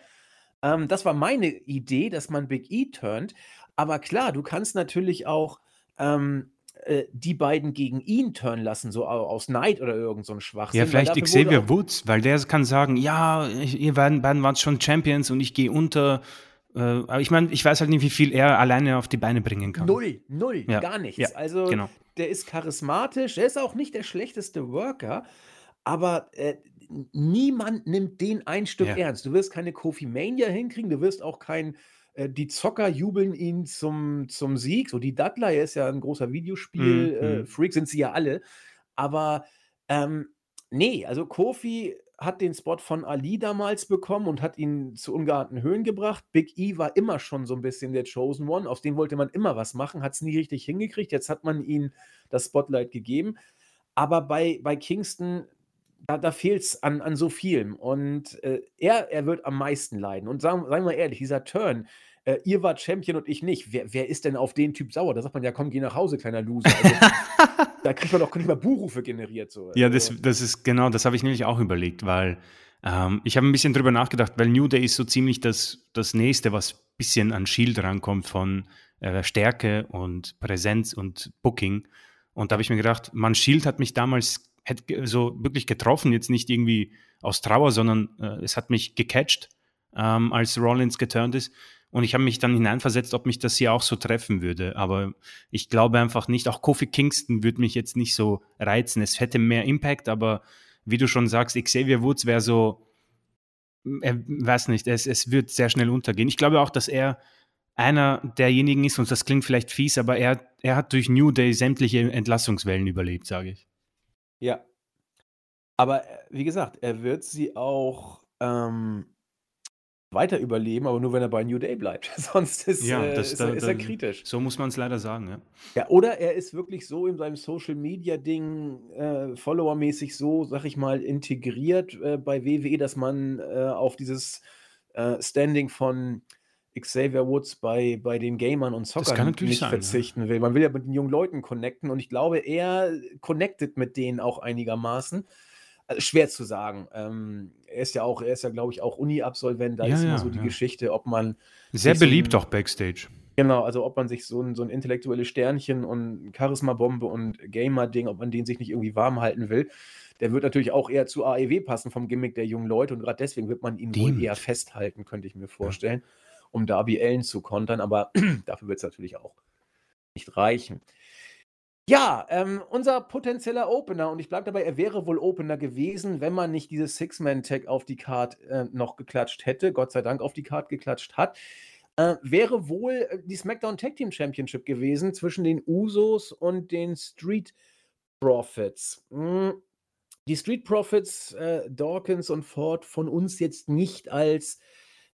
Ähm, das war meine Idee, dass man Big E turnt. Aber klar, du kannst natürlich auch ähm, äh, die beiden gegen ihn turn lassen, so au- aus Neid oder irgend so ein Schwachsinn. Ja, vielleicht Xavier Woods, weil der kann sagen, ja, ihr beiden, beiden wart schon Champions und ich gehe unter. Äh, aber ich meine, ich weiß halt nicht, wie viel er alleine auf die Beine bringen kann. Null, null, Ja, gar nichts. ja, also genau. der ist charismatisch, er ist auch nicht der schlechteste Worker, aber äh, niemand nimmt den ein Stück Ja. ernst. Du wirst keine Kofi Mania hinkriegen, du wirst auch kein, äh, die Zocker jubeln ihn zum, zum Sieg. So, die Dudley ist ja ein großer Mhm, Videospiel-Freak, sind sie ja alle. Aber ähm, nee, also Kofi hat den Spot von Ali damals bekommen und hat ihn zu ungeahnten Höhen gebracht. Big E war immer schon so ein bisschen der Chosen One, aus dem wollte man immer was machen, hat es nie richtig hingekriegt. Jetzt hat man ihm das Spotlight gegeben. Aber bei, bei Kingston, da, da fehlt es an, an so vielem. Und äh, er, er wird am meisten leiden. Und sagen, sagen wir ehrlich, dieser Turn, äh, ihr wart Champion und ich nicht. Wer, wer ist denn auf den Typ sauer? Da sagt man ja, komm, geh nach Hause, kleiner Loser. Also, [laughs] da kriegt man doch nicht mal Buchrufe generiert. So. Ja, das, also das ist genau, das habe ich nämlich auch überlegt, weil ähm, ich habe ein bisschen drüber nachgedacht, weil New Day ist so ziemlich das, das nächste, was ein bisschen an Shield rankommt von äh, Stärke und Präsenz und Booking. Und da habe ich mir gedacht, man, Shield hat mich damals so wirklich getroffen, jetzt nicht irgendwie aus Trauer, sondern äh, es hat mich gecatcht, ähm, als Rollins geturnt ist. Und ich habe mich dann hineinversetzt, ob mich das hier auch so treffen würde. Aber ich glaube einfach nicht, auch Kofi Kingston würde mich jetzt nicht so reizen. Es hätte mehr Impact, aber wie du schon sagst, Xavier Woods wäre so, er weiß nicht, es, es wird sehr schnell untergehen. Ich glaube auch, dass er einer derjenigen ist, und das klingt vielleicht fies, aber er, er hat durch New Day sämtliche Entlassungswellen überlebt, sage ich. Ja. Aber äh, wie gesagt, er wird sie auch ähm, weiter überleben, aber nur wenn er bei New Day bleibt. [laughs] Sonst ist, ja, äh, das, ist, da, ist, er, kritisch. So muss man es leider sagen, ja. Ja, oder er ist wirklich so in seinem Social Media Ding, äh, Follower-mäßig so, sag ich mal, integriert äh, bei WWE, dass man äh, auf dieses äh, Standing von Xavier Woods bei, bei den Gamern und Zockern nicht sein, verzichten ja. will. Man will ja mit den jungen Leuten connecten und ich glaube, er connectet mit denen auch einigermaßen. Also schwer zu sagen. Ähm, er ist ja auch, er ist ja, glaube ich, auch Uni-Absolvent. Da ja, ist immer ja, so die Geschichte, ob man. Sehr beliebt so ein, auch Backstage. Genau, also ob man sich so ein, so ein intellektuelles Sternchen und Charisma-Bombe und Gamer-Ding, ob man den sich nicht irgendwie warm halten will. Der wird natürlich auch eher zu AEW passen vom Gimmick der jungen Leute und gerade deswegen wird man ihn wohl eher festhalten, könnte ich mir vorstellen, um Darby Allen zu kontern, aber [clears throat] dafür wird es natürlich auch nicht reichen. Ja, ähm, unser potenzieller Opener, und ich bleibe dabei, er wäre wohl Opener gewesen, wenn man nicht dieses Six-Man-Tag auf die Card äh, noch geklatscht hätte, Gott sei Dank auf die Card geklatscht hat, äh, wäre wohl äh, die SmackDown Tag Team Championship gewesen zwischen den Usos und den Street Profits. Hm, die Street Profits, äh, Dawkins und Ford von uns jetzt nicht als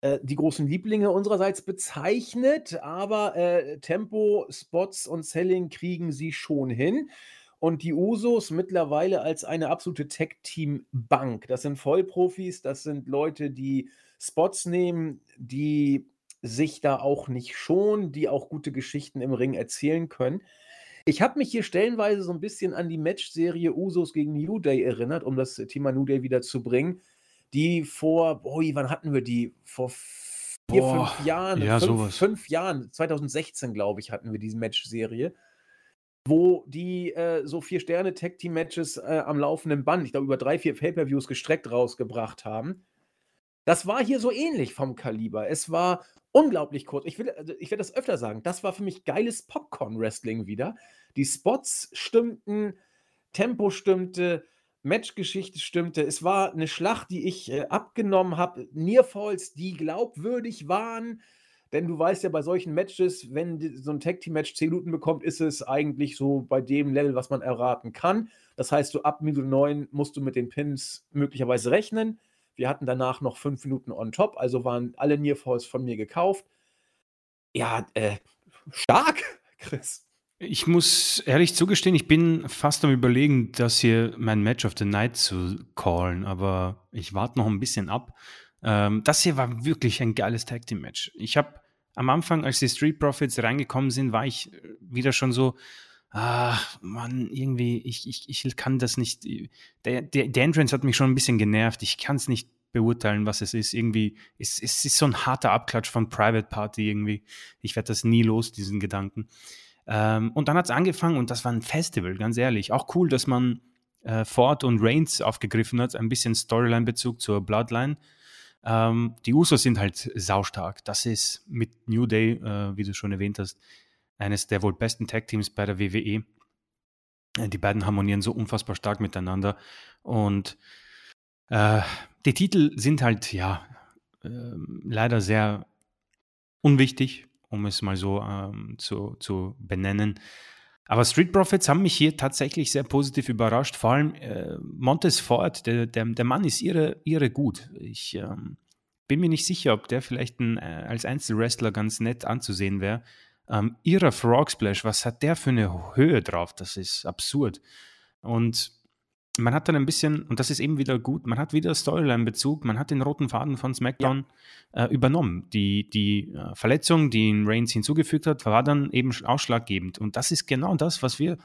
äh, die großen Lieblinge unsererseits bezeichnet, aber äh, Tempo, Spots und Selling kriegen sie schon hin. Und die Usos mittlerweile als eine absolute Tech-Team-Bank. Das sind Vollprofis, das sind Leute, die Spots nehmen, die sich da auch nicht schonen, die auch gute Geschichten im Ring erzählen können. Ich habe mich hier stellenweise so ein bisschen an die Matchserie Usos gegen New Day erinnert, um das Thema New Day wieder zu bringen die vor, oi, wann hatten wir die? Vor vier, Boah, fünf Jahren, ja, fünf, sowas. fünf Jahren, 2016, glaube ich, hatten wir diese Match-Serie, wo die äh, so vier Sterne Tag Team Matches äh, am laufenden Band, ich glaube, über drei, vier Pay-Per-Views gestreckt rausgebracht haben. Das war hier so ähnlich vom Kaliber. Es war unglaublich kurz. Ich, also ich werde das öfter sagen. Das war für mich geiles Popcorn-Wrestling wieder. Die Spots stimmten, Tempo stimmte, Matchgeschichte stimmte. Es war eine Schlacht, die ich äh, abgenommen habe. Nearfalls, die glaubwürdig waren. Denn du weißt ja bei solchen Matches, wenn so ein Tag Team Match 10 Minuten bekommt, ist es eigentlich so bei dem Level, was man erraten kann. Das heißt, so ab Minute 9 musst du mit den Pins möglicherweise rechnen. Wir hatten danach noch 5 Minuten on top, also waren alle Nearfalls von mir gekauft. Ja, äh, stark, [laughs] Chris. Ich muss ehrlich zugestehen, ich bin fast am Überlegen, das hier mein Match of the Night zu callen, aber ich warte noch ein bisschen ab. Ähm, das hier war wirklich ein geiles Tag Team Match. Ich habe am Anfang, als die Street Profits reingekommen sind, war ich wieder schon so, ah, Mann, irgendwie, ich, ich, ich kann das nicht. Der, der, der Entrance hat mich schon ein bisschen genervt. Ich kann es nicht beurteilen, was es ist. Irgendwie, es, es ist so ein harter Abklatsch von Private Party irgendwie. Ich werde das nie los, diesen Gedanken. Ähm, und dann hat es angefangen und das war ein Festival, ganz ehrlich. Auch cool, dass man äh, Ford und Reigns aufgegriffen hat, ein bisschen Storyline-Bezug zur Bloodline. Ähm, die Usos sind halt saustark. Das ist mit New Day, äh, wie du schon erwähnt hast, eines der wohl besten Tag-Teams bei der WWE. Äh, die beiden harmonieren so unfassbar stark miteinander. Und äh, die Titel sind halt, ja, ähm, leider sehr unwichtig um es mal so ähm, zu, zu benennen. Aber Street Profits haben mich hier tatsächlich sehr positiv überrascht. Vor allem äh, Montes Ford, der, der, der Mann ist ihre, ihre gut. Ich ähm, bin mir nicht sicher, ob der vielleicht ein, äh, als Einzelwrestler ganz nett anzusehen wäre. Ähm, ihrer Frog Splash, was hat der für eine Höhe drauf? Das ist absurd. Und man hat dann ein bisschen, und das ist eben wieder gut, man hat wieder Storyline-Bezug, man hat den roten Faden von SmackDown ja. äh, übernommen. Die, die äh, Verletzung, die ihn Reigns hinzugefügt hat, war dann eben ausschlaggebend. Und das ist genau das, was wir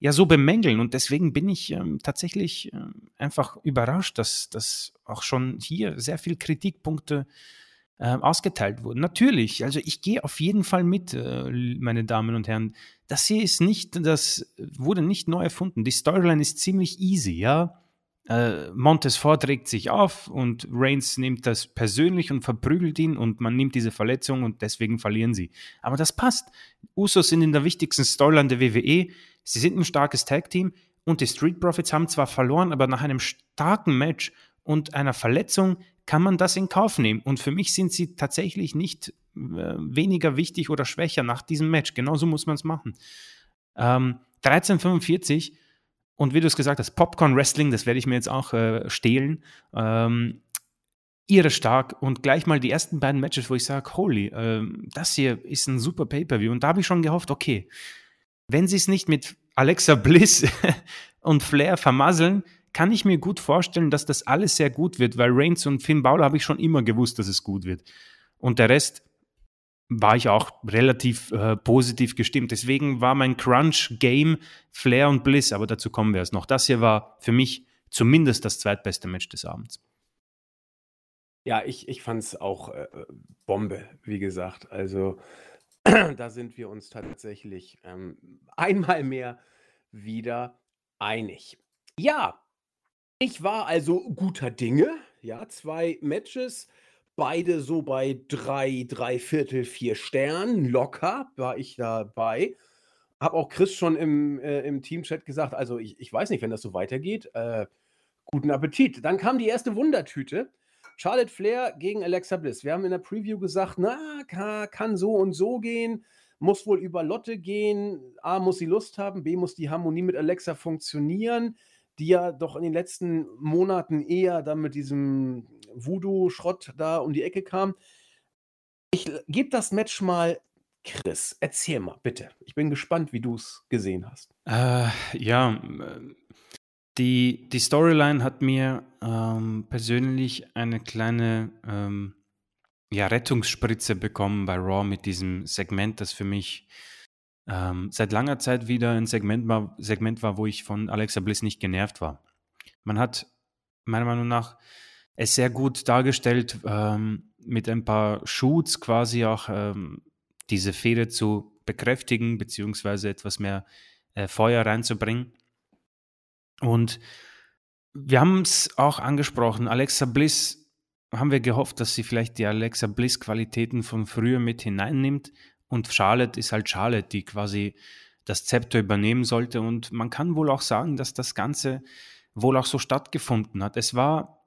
ja so bemängeln. Und deswegen bin ich ähm, tatsächlich äh, einfach überrascht, dass, dass auch schon hier sehr viele Kritikpunkte äh, ausgeteilt wurden. Natürlich, also ich gehe auf jeden Fall mit, äh, meine Damen und Herren. Das hier ist nicht, das wurde nicht neu erfunden. Die Storyline ist ziemlich easy, ja. Äh, Montes Ford regt sich auf und Reigns nimmt das persönlich und verprügelt ihn und man nimmt diese Verletzung und deswegen verlieren sie. Aber das passt. Usos sind in der wichtigsten Storyline der WWE. Sie sind ein starkes Tag-Team und die Street Profits haben zwar verloren, aber nach einem starken Match und einer Verletzung kann man das in Kauf nehmen. Und für mich sind sie tatsächlich nicht äh, weniger wichtig oder schwächer nach diesem Match. Genauso muss man es machen. Ähm, 1345 und wie du es gesagt hast, Popcorn Wrestling, das werde ich mir jetzt auch äh, stehlen. Ähm, irre stark und gleich mal die ersten beiden Matches, wo ich sage, holy, äh, das hier ist ein super Pay-Per-View. Und da habe ich schon gehofft, okay, wenn sie es nicht mit Alexa Bliss [laughs] und Flair vermasseln, kann ich mir gut vorstellen, dass das alles sehr gut wird, weil Reigns und Finn Balor habe ich schon immer gewusst, dass es gut wird. Und der Rest war ich auch relativ äh, positiv gestimmt. Deswegen war mein Crunch-Game Flair und Bliss, aber dazu kommen wir erst noch. Das hier war für mich zumindest das zweitbeste Match des Abends. Ja, ich, ich fand es auch äh, Bombe, wie gesagt. Also [clears throat] da sind wir uns tatsächlich ähm, einmal mehr wieder einig. Ja, ich war also guter Dinge. Ja, zwei Matches, beide so bei drei, drei Viertel, vier Sternen. Locker war ich dabei. Hab auch Chris schon im, äh, im Teamchat gesagt, also ich, ich weiß nicht, wenn das so weitergeht. Äh, guten Appetit. Dann kam die erste Wundertüte. Charlotte Flair gegen Alexa Bliss. Wir haben in der Preview gesagt, na, kann, kann so und so gehen, muss wohl über Lotte gehen. A, muss sie Lust haben, B, muss die Harmonie mit Alexa funktionieren die ja doch in den letzten Monaten eher dann mit diesem Voodoo-Schrott da um die Ecke kam. Ich gebe das Match mal Chris. Erzähl mal, bitte. Ich bin gespannt, wie du es gesehen hast. Äh, ja, die, die Storyline hat mir ähm, persönlich eine kleine ähm, ja, Rettungsspritze bekommen bei Raw mit diesem Segment, das für mich ähm, seit langer Zeit wieder ein Segment war, Segment war, wo ich von Alexa Bliss nicht genervt war. Man hat meiner Meinung nach es sehr gut dargestellt, ähm, mit ein paar Shoots quasi auch ähm, diese Fehde zu bekräftigen, beziehungsweise etwas mehr äh, Feuer reinzubringen. Und wir haben es auch angesprochen, Alexa Bliss haben wir gehofft, dass sie vielleicht die Alexa Bliss-Qualitäten von früher mit hineinnimmt, und Charlotte ist halt Charlotte, die quasi das Zepter übernehmen sollte. Und man kann wohl auch sagen, dass das Ganze wohl auch so stattgefunden hat. Es war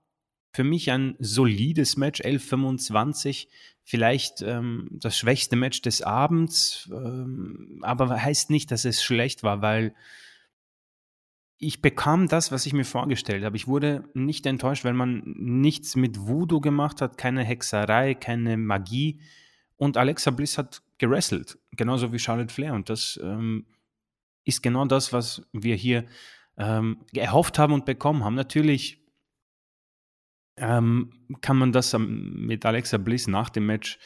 für mich ein solides Match, 11:25, vielleicht ähm, das schwächste Match des Abends, ähm, aber heißt nicht, dass es schlecht war, weil ich bekam das, was ich mir vorgestellt habe. Ich wurde nicht enttäuscht, weil man nichts mit Voodoo gemacht hat, keine Hexerei, keine Magie. Und Alexa Bliss hat gerasselt, genauso wie Charlotte Flair. Und das ähm, ist genau das, was wir hier ähm, erhofft haben und bekommen haben. Natürlich ähm, kann man das mit Alexa Bliss nach dem Match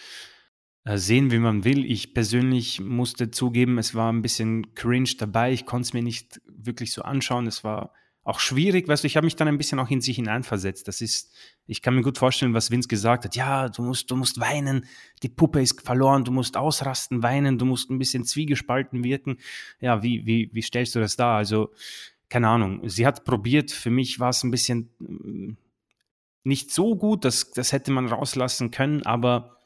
äh, sehen, wie man will. Ich persönlich musste zugeben, es war ein bisschen cringe dabei. Ich konnte es mir nicht wirklich so anschauen. Es war auch schwierig, weißt du, ich habe mich dann ein bisschen auch in sich hineinversetzt. Das ist, ich kann mir gut vorstellen, was Vince gesagt hat. Ja, du musst, du musst weinen, die Puppe ist verloren, du musst ausrasten, weinen, du musst ein bisschen zwiegespalten wirken. Ja, wie, wie, wie stellst du das da? Also, keine Ahnung. Sie hat probiert, für mich war es ein bisschen mm, nicht so gut, das, das hätte man rauslassen können, aber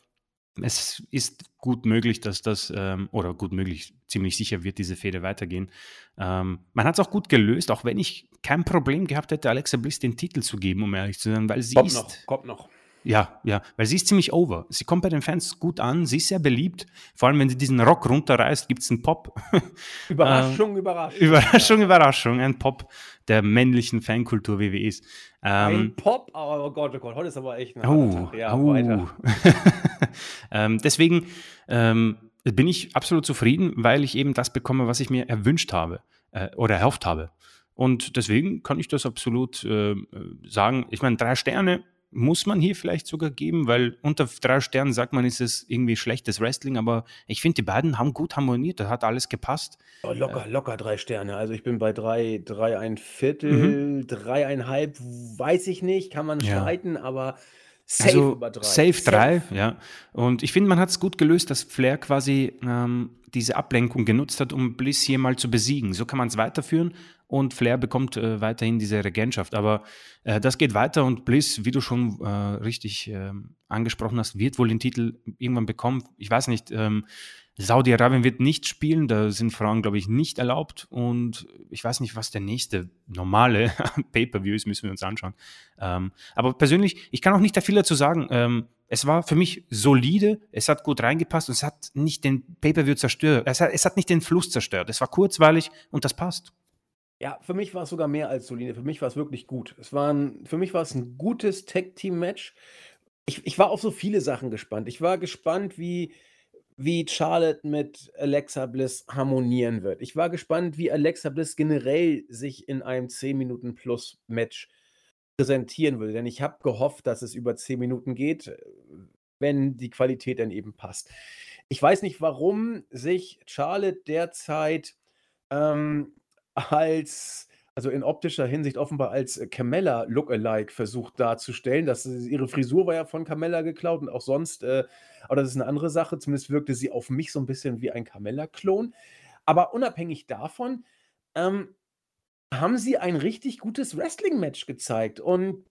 es ist gut möglich, dass das, ähm, oder gut möglich, ziemlich sicher wird diese Fehde weitergehen. Ähm, man hat es auch gut gelöst, auch wenn ich kein Problem gehabt hätte, Alexa Bliss den Titel zu geben, um ehrlich zu sein, weil sie kommt ist, noch, kommt noch. Ja, ja, weil sie ist ziemlich over. Sie kommt bei den Fans gut an, sie ist sehr beliebt. Vor allem, wenn sie diesen Rock runterreißt, gibt es einen Pop. [laughs] Überraschung, ähm, Überraschung. Überraschung, ja. Überraschung. Ein Pop der männlichen Fankultur WWEs. Ähm, ein Pop, oh Gott, oh Gott, heute ist aber echt ein oh. Ja, oh. weiter. [laughs] ähm, deswegen ähm, bin ich absolut zufrieden, weil ich eben das bekomme, was ich mir erwünscht habe äh, oder erhofft habe. Und deswegen kann ich das absolut äh, sagen. Ich meine, drei Sterne muss man hier vielleicht sogar geben, weil unter drei Sternen sagt man, ist es irgendwie schlechtes Wrestling, aber ich finde, die beiden haben gut harmoniert, da hat alles gepasst. Oh, locker, locker drei Sterne. Also ich bin bei drei, drei ein Viertel, mhm. dreieinhalb, weiß ich nicht, kann man ja. streiten, aber safe also, über drei. Safe, safe drei, ja. Und ich finde, man hat es gut gelöst, dass Flair quasi ähm, diese Ablenkung genutzt hat, um Bliss hier mal zu besiegen. So kann man es weiterführen und Flair bekommt äh, weiterhin diese Regentschaft. Aber äh, das geht weiter und Bliss, wie du schon äh, richtig ähm, angesprochen hast, wird wohl den Titel irgendwann bekommen. Ich weiß nicht, ähm, Saudi-Arabien wird nicht spielen, da sind Frauen, glaube ich, nicht erlaubt. Und ich weiß nicht, was der nächste normale [laughs] Pay-Per-View ist, müssen wir uns anschauen. Ähm, aber persönlich, ich kann auch nicht da viel dazu sagen. Ähm, es war für mich solide, es hat gut reingepasst und es hat nicht den Pay-Per-View zerstört. Es hat, es hat nicht den Fluss zerstört. Es war kurzweilig und das passt. Ja, für mich war es sogar mehr als solide. Für mich war es wirklich gut. Es war ein, für mich war es ein gutes Tag-Team-Match. Ich, ich war auf so viele Sachen gespannt. Ich war gespannt, wie, wie Charlotte mit Alexa Bliss harmonieren wird. Ich war gespannt, wie Alexa Bliss generell sich in einem 10-Minuten-Plus-Match präsentieren würde. Denn ich habe gehofft, dass es über 10 Minuten geht, wenn die Qualität dann eben passt. Ich weiß nicht, warum sich Charlotte derzeit ähm, als also in optischer Hinsicht offenbar als äh, Camella Lookalike versucht darzustellen. Das ihre Frisur war ja von Camella geklaut und auch sonst, äh, aber das ist eine andere Sache. Zumindest wirkte sie auf mich so ein bisschen wie ein Camella-Klon. Aber unabhängig davon ähm, haben sie ein richtig gutes Wrestling-Match gezeigt und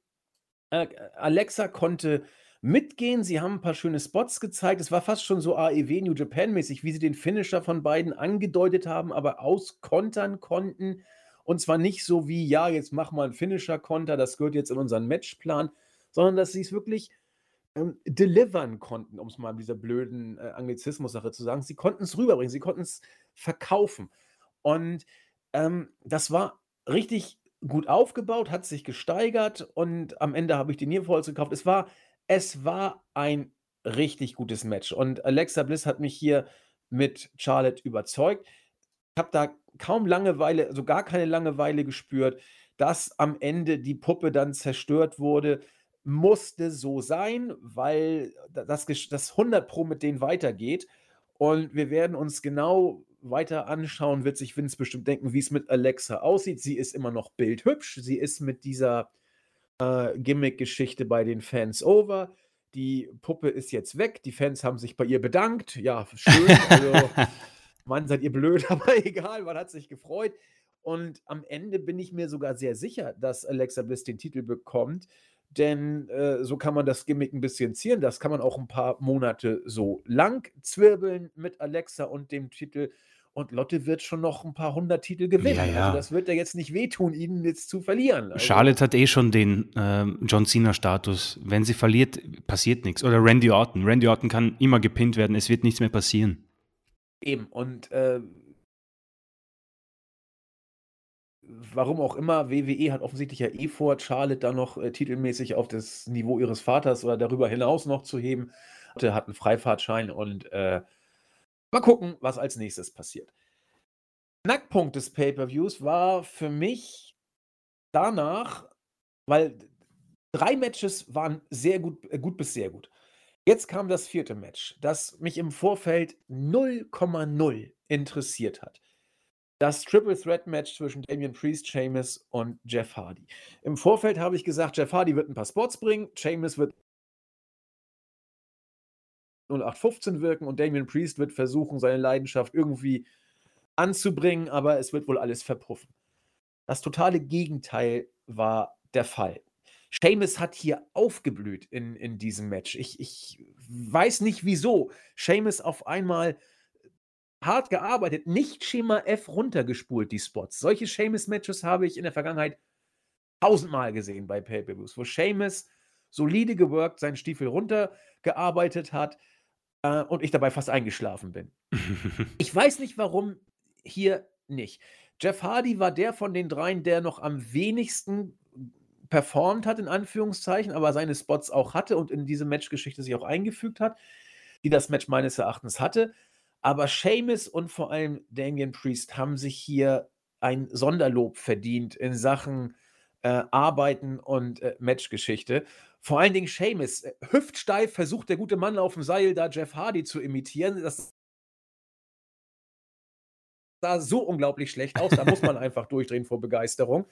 äh, Alexa konnte mitgehen. Sie haben ein paar schöne Spots gezeigt. Es war fast schon so AEW New Japan mäßig, wie sie den Finisher von beiden angedeutet haben, aber auskontern konnten. Und zwar nicht so wie, ja, jetzt mach mal einen Finisher-Konter, das gehört jetzt in unseren Matchplan, sondern dass sie es wirklich ähm, delivern konnten, um es mal in dieser blöden äh, Anglizismus-Sache zu sagen. Sie konnten es rüberbringen, sie konnten es verkaufen. Und ähm, das war richtig gut aufgebaut, hat sich gesteigert und am Ende habe ich den Nierfalls gekauft. Es war es war ein richtig gutes Match und Alexa Bliss hat mich hier mit Charlotte überzeugt. Ich habe da kaum Langeweile, also gar keine Langeweile gespürt. Dass am Ende die Puppe dann zerstört wurde, musste so sein, weil das, das 100 Pro mit denen weitergeht. Und wir werden uns genau weiter anschauen, wird sich Vince bestimmt denken, wie es mit Alexa aussieht. Sie ist immer noch bildhübsch. Sie ist mit dieser äh, Gimmick-Geschichte bei den Fans over. Die Puppe ist jetzt weg. Die Fans haben sich bei ihr bedankt. Ja, schön. Also, [laughs] Mann, seid ihr blöd, [laughs] aber egal, man hat sich gefreut. Und am Ende bin ich mir sogar sehr sicher, dass Alexa Bliss den Titel bekommt. Denn äh, so kann man das Gimmick ein bisschen zieren. Das kann man auch ein paar Monate so lang zwirbeln mit Alexa und dem Titel. Und Lotte wird schon noch ein paar hundert Titel gewinnen. Ja, ja. Also das wird ja jetzt nicht wehtun, ihn jetzt zu verlieren. Also Charlotte hat eh schon den äh, John Cena-Status. Wenn sie verliert, passiert nichts. Oder Randy Orton. Randy Orton kann immer gepinnt werden, es wird nichts mehr passieren. Eben. Und äh, warum auch immer, WWE hat offensichtlich ja eh vor, Charlotte da noch äh, titelmäßig auf das Niveau ihres Vaters oder darüber hinaus noch zu heben. Er hat einen Freifahrtschein und äh, Mal gucken, was als nächstes passiert. Knackpunkt des Pay-per-Views war für mich danach, weil drei Matches waren sehr gut, äh, gut bis sehr gut. Jetzt kam das vierte Match, das mich im Vorfeld 0,0 interessiert hat. Das Triple Threat Match zwischen Damian Priest, Sheamus und Jeff Hardy. Im Vorfeld habe ich gesagt, Jeff Hardy wird ein paar Spots bringen, Sheamus wird 0815 wirken und Damien Priest wird versuchen, seine Leidenschaft irgendwie anzubringen, aber es wird wohl alles verpuffen. Das totale Gegenteil war der Fall. Seamus hat hier aufgeblüht in, in diesem Match. Ich, ich weiß nicht wieso. Seamus auf einmal hart gearbeitet, nicht Schema F runtergespult, die Spots. Solche Seamus-Matches habe ich in der Vergangenheit tausendmal gesehen bei Pay-Per-Views, wo Seamus solide geworkt, seinen Stiefel runtergearbeitet hat, äh, und ich dabei fast eingeschlafen bin. [laughs] ich weiß nicht, warum hier nicht. Jeff Hardy war der von den dreien, der noch am wenigsten performt hat, in Anführungszeichen, aber seine Spots auch hatte und in diese Matchgeschichte sich auch eingefügt hat, die das Match meines Erachtens hatte. Aber Seamus und vor allem Damian Priest haben sich hier ein Sonderlob verdient in Sachen äh, Arbeiten und äh, Matchgeschichte. Vor allen Dingen Seamus. Äh, hüftsteif versucht der gute Mann auf dem Seil da Jeff Hardy zu imitieren. Das sah so unglaublich schlecht aus. Da muss man [laughs] einfach durchdrehen vor Begeisterung.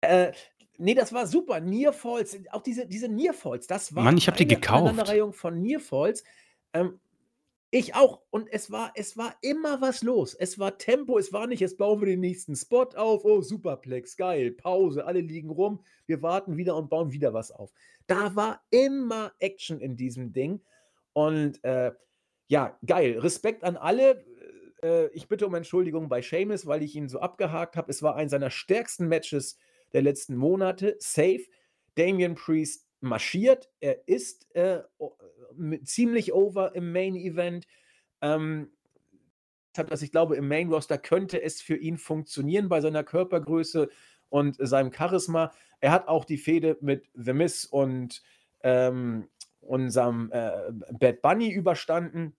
Äh, nee, das war super. Nearfalls, auch diese, diese Nearfalls, das war Mann, ich habe die gekauft. Aneinanderreihung von Nearfalls. Ähm, ich auch. Und es war, es war immer was los. Es war Tempo, es war nicht, jetzt bauen wir den nächsten Spot auf. Oh, Superplex, geil. Pause, alle liegen rum. Wir warten wieder und bauen wieder was auf. Da war immer Action in diesem Ding. Und äh, ja, geil. Respekt an alle. Äh, ich bitte um Entschuldigung bei Seamus, weil ich ihn so abgehakt habe. Es war ein seiner stärksten Matches der letzten Monate. Safe. Damian Priest marschiert. Er ist äh, ziemlich over im Main Event. Ähm, dass ich glaube, im Main Roster könnte es für ihn funktionieren bei seiner Körpergröße und seinem Charisma. Er hat auch die Fehde mit The Miss und ähm, unserem äh, Bad Bunny überstanden.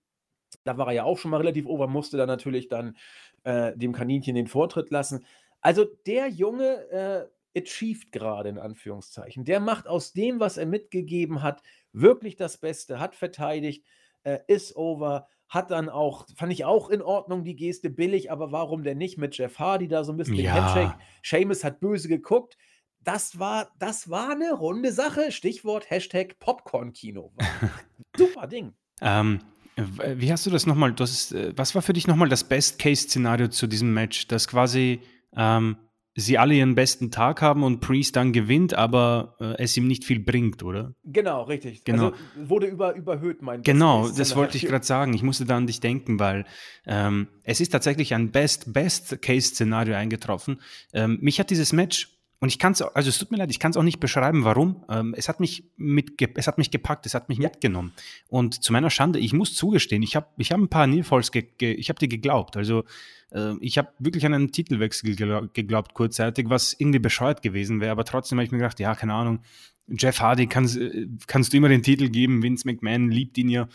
Da war er ja auch schon mal relativ over, musste dann natürlich dann äh, dem Kaninchen den Vortritt lassen. Also der Junge äh, achieved gerade in Anführungszeichen. Der macht aus dem, was er mitgegeben hat, wirklich das Beste, hat verteidigt, äh, ist over, hat dann auch, fand ich auch in Ordnung, die Geste billig, aber warum denn nicht mit Jeff Hardy da so ein bisschen Ja. Handshake? Seamus hat böse geguckt. Das war, das war eine runde Sache. Stichwort Hashtag Popcorn-Kino. [laughs] Super Ding. Ähm, wie hast du das nochmal? Äh, was war für dich nochmal das Best-Case-Szenario zu diesem Match? Dass quasi ähm, sie alle ihren besten Tag haben und Priest dann gewinnt, aber äh, es ihm nicht viel bringt, oder? Genau, richtig. Genau. Also wurde über, überhöht, mein Genau, Best-Case-Szenario. das wollte ich gerade sagen. Ich musste da an dich denken, weil ähm, es ist tatsächlich ein Best-Best-Case-Szenario eingetroffen. Ähm, mich hat dieses Match, und ich kann es, also es tut mir leid, ich kann es auch nicht beschreiben, warum. Ähm, es, hat mich mitge es hat mich gepackt, es hat mich Ja. mitgenommen. Und zu meiner Schande, ich muss zugestehen, ich habe ich hab ein paar ge ich habe dir geglaubt. Also äh, ich habe wirklich an einen Titelwechsel gegla- geglaubt kurzzeitig, was irgendwie bescheuert gewesen wäre. Aber trotzdem habe ich mir gedacht, ja, keine Ahnung, Jeff Hardy kannst, äh, kannst du immer den Titel geben, Vince McMahon liebt ihn ja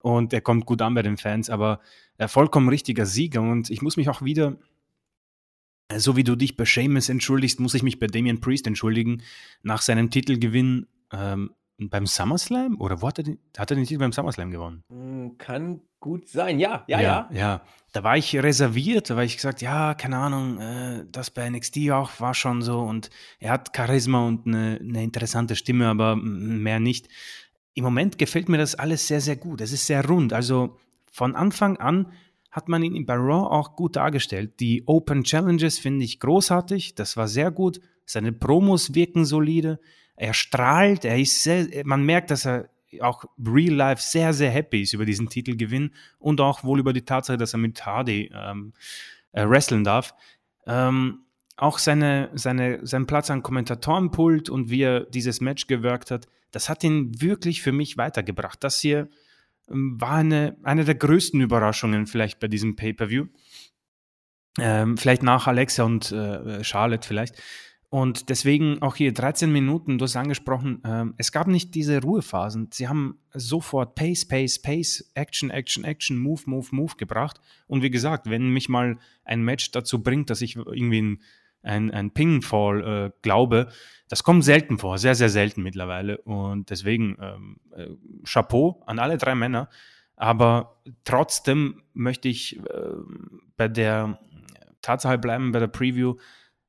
und er kommt gut an bei den Fans, aber äh, vollkommen richtiger Sieger und ich muss mich auch wieder, so wie du dich bei Seamus entschuldigst, muss ich mich bei Damian Priest entschuldigen, nach seinem Titelgewinn ähm, beim SummerSlam oder wo hat er, den, hat er den Titel beim SummerSlam gewonnen? Hm, Kann gut sein. Ja, ja, ja. ja. ja. Da war ich reserviert, da war ich gesagt, ja, keine Ahnung, äh, das bei NXT auch war schon so und er hat Charisma und eine, eine interessante Stimme, aber mehr nicht. Im Moment gefällt mir das alles sehr, sehr gut. Es ist sehr rund. Also von Anfang an hat man ihn bei Raw auch gut dargestellt. Die Open Challenges finde ich großartig. Das war sehr gut. Seine Promos wirken solide. Er strahlt. Er ist sehr, man merkt, dass er auch real life sehr, sehr happy ist über diesen Titelgewinn und auch wohl über die Tatsache, dass er mit Hardy ähm, äh, wresteln darf. Ähm, auch seine, seine, sein Platz am Kommentatorenpult und wie er dieses Match gewirkt hat, das hat ihn wirklich für mich weitergebracht. Das hier war eine, eine der größten Überraschungen vielleicht bei diesem Pay-Per-View. Ähm, vielleicht nach Alexa und äh, Charlotte vielleicht. Und deswegen auch hier 13 Minuten, du hast angesprochen, ähm, es gab nicht diese Ruhephasen. Sie haben sofort Pace, Pace, Pace, Action, Action, Action, Move, Move, Move gebracht. Und wie gesagt, wenn mich mal ein Match dazu bringt, dass ich irgendwie ein, ein, ein Pingfall äh, glaube, das kommt selten vor, sehr, sehr selten mittlerweile. Und deswegen ähm, äh, Chapeau an alle drei Männer. Aber trotzdem möchte ich äh, bei der Tatsache bleiben, bei der Preview,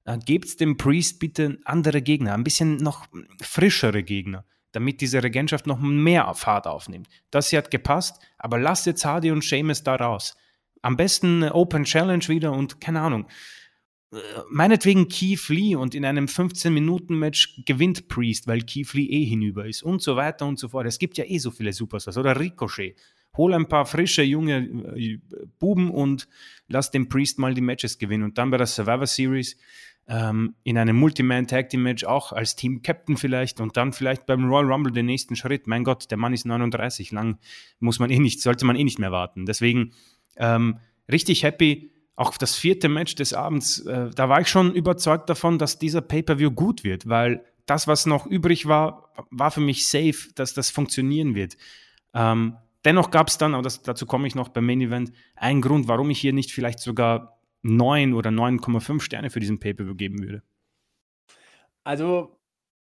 äh, gebt dem Priest bitte andere Gegner, ein bisschen noch frischere Gegner, damit diese Regentschaft noch mehr Fahrt aufnimmt. Das hier hat gepasst, aber lasst jetzt Hardy und Seamus da raus. Am besten Open Challenge wieder und keine Ahnung. Meinetwegen Keith Lee und in einem 15-Minuten-Match gewinnt Priest, weil Keith Lee eh hinüber ist und so weiter und so fort. Es gibt ja eh so viele Superstars. Oder Ricochet. Hol ein paar frische, junge äh, Buben und lass den Priest mal die Matches gewinnen. Und dann bei der Survivor Series ähm, in einem Multiman-Tag-Team-Match auch als Team-Captain vielleicht und dann vielleicht beim Royal Rumble den nächsten Schritt. Mein Gott, der Mann ist 39, lang muss man eh nicht, sollte man eh nicht mehr warten. Deswegen ähm, richtig happy. Auch das vierte Match des Abends, äh, da war ich schon überzeugt davon, dass dieser Pay-Per-View gut wird, weil das, was noch übrig war, war für mich safe, dass das funktionieren wird. Ähm, dennoch gab es dann, aber das, dazu komme ich noch beim Main Event, einen Grund, warum ich hier nicht vielleicht sogar 9 oder 9,5 Sterne für diesen Pay-Per-View geben würde. Also,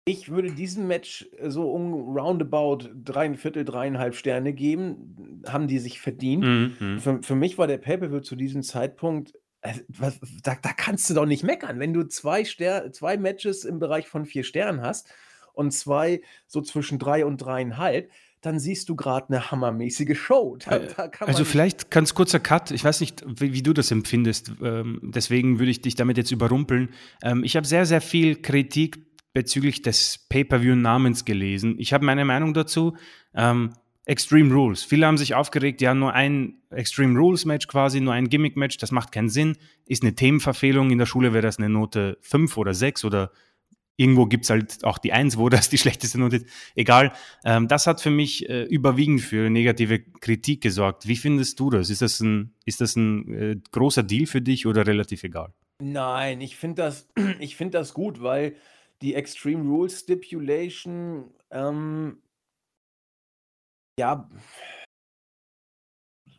ich würde diesem Match so um roundabout drei Viertel, dreieinhalb Sterne geben. Haben die sich verdient. Mhm. Für, für mich war der Pay-Per-View zu diesem Zeitpunkt, äh, was, da, da kannst du doch nicht meckern. Wenn du zwei, Ster zwei Matches im Bereich von vier Sternen hast und zwei so zwischen drei und dreieinhalb, dann siehst du gerade eine hammermäßige Show. Da, Äh, da kann Also vielleicht ganz kurzer Cut. Ich weiß nicht, wie, wie du das empfindest. Ähm, deswegen würde ich dich damit jetzt überrumpeln. Ähm, ich habe sehr, sehr viel Kritik bezüglich des Pay-per-View-Namens gelesen. Ich habe meine Meinung dazu. Ähm, Extreme Rules. Viele haben sich aufgeregt, ja, nur ein Extreme Rules Match quasi, nur ein Gimmick Match, das macht keinen Sinn. Ist eine Themenverfehlung. In der Schule wäre das eine Note 5 oder 6 oder irgendwo gibt es halt auch die 1, wo [laughs] das die schlechteste Note ist. Egal. Ähm, das hat für mich äh, überwiegend für negative Kritik gesorgt. Wie findest du das? Ist das ein, ist das ein äh, großer Deal für dich oder relativ egal? Nein, ich finde das, [clears throat] find das gut, weil die Extreme Rules Stipulation, ähm, ja,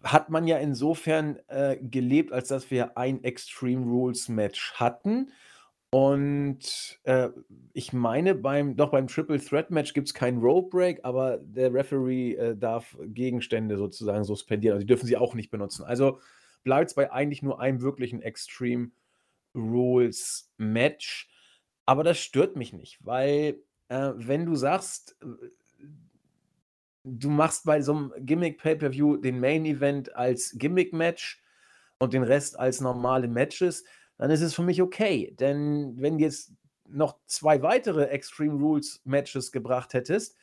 hat man ja insofern äh, gelebt, als dass wir ein Extreme Rules Match hatten. Und äh, ich meine, beim, doch beim Triple Threat Match gibt es keinen Rope Break, aber der Referee äh, darf Gegenstände sozusagen suspendieren. Also die dürfen sie auch nicht benutzen. Also bleibt es bei eigentlich nur einem wirklichen Extreme Rules Match. Aber das stört mich nicht, weil äh, wenn du sagst, äh, du machst bei so einem Gimmick Pay-per-View den Main Event als Gimmick Match und den Rest als normale Matches, dann ist es für mich okay. Denn wenn du jetzt noch zwei weitere Extreme Rules Matches gebracht hättest,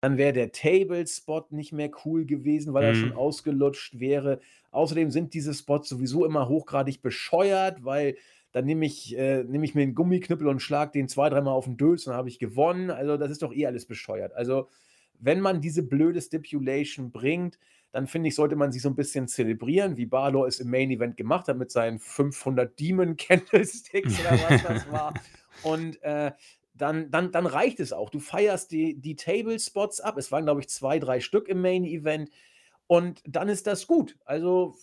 dann wäre der Table Spot nicht mehr cool gewesen, weil er Mhm. schon ausgelutscht wäre. Außerdem sind diese Spots sowieso immer hochgradig bescheuert, weil dann nehme ich, äh, nehm ich mir einen Gummiknüppel und schlag den zwei, dreimal auf den Döls und dann habe ich gewonnen. Also das ist doch eh alles bescheuert. Also wenn man diese blöde Stipulation bringt, dann finde ich, sollte man sie so ein bisschen zelebrieren, wie Balor es im Main Event gemacht hat mit seinen 500 Demon [laughs] Candlesticks oder was das [laughs] war. Und äh, dann, dann, dann reicht es auch. Du feierst die, die Table Spots ab. Es waren, glaube ich, zwei, drei Stück im Main Event. Und dann ist das gut. Also,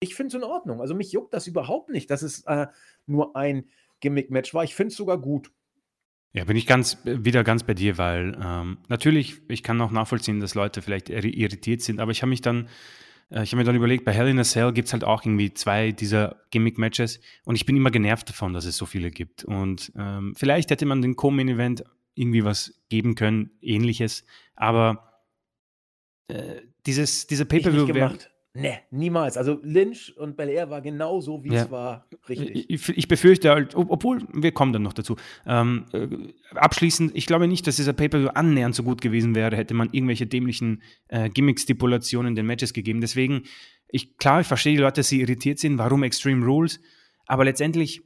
ich finde es in Ordnung. Also, mich juckt das überhaupt nicht, dass es äh, nur ein Gimmick-Match war. Ich finde es sogar gut. Ja, bin ich ganz wieder ganz bei dir, weil ähm, natürlich, ich kann auch nachvollziehen, dass Leute vielleicht irri- irritiert sind, aber ich habe mich dann, äh, ich habe mir dann überlegt, bei Hell in a Cell gibt es halt auch irgendwie zwei dieser Gimmick-Matches und ich bin immer genervt davon, dass es so viele gibt. Und ähm, vielleicht hätte man den Co-Main-Event irgendwie was geben können, ähnliches, aber äh, dieses, dieser Pay-Per-View wäre gemacht. Ne, niemals. Also, Lynch und Belair war genau so, wie Ja. es war. Richtig. Ich, ich befürchte halt, ob- obwohl, wir kommen dann noch dazu. Ähm, äh, abschließend, ich glaube nicht, dass dieser Pay-Per-View annähernd so gut gewesen wäre, hätte man irgendwelche dämlichen äh, Gimmick-Stipulationen in den Matches gegeben. Deswegen, ich, klar, ich verstehe die Leute, dass sie irritiert sind, warum Extreme Rules, aber letztendlich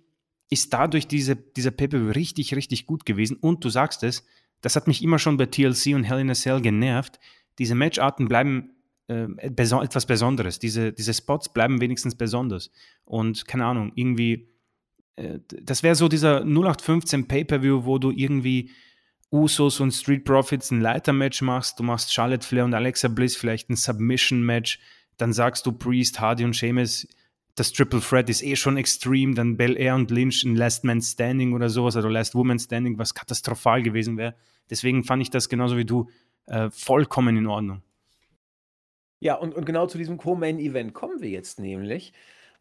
ist dadurch diese, dieser Pay-Per-View richtig, richtig gut gewesen. Und du sagst es, das hat mich immer schon bei TLC und Hell in a Cell genervt. Diese Matcharten bleiben äh, beso etwas Besonderes. Diese, diese Spots bleiben wenigstens besonders. Und keine Ahnung, irgendwie, äh, das wäre so dieser 0815 Pay-Per-View, wo du irgendwie Usos und Street Profits ein Leiter-Match machst, du machst Charlotte Flair und Alexa Bliss vielleicht ein Submission-Match, dann sagst du Priest, Hardy und Sheamus, das Triple Threat ist eh schon extrem, dann Bel Air und Lynch ein Last Man Standing oder sowas, oder Last Woman Standing, was katastrophal gewesen wäre. Deswegen fand ich das genauso wie du äh, vollkommen in Ordnung. Ja, und, und genau zu diesem Co-Main-Event kommen wir jetzt nämlich.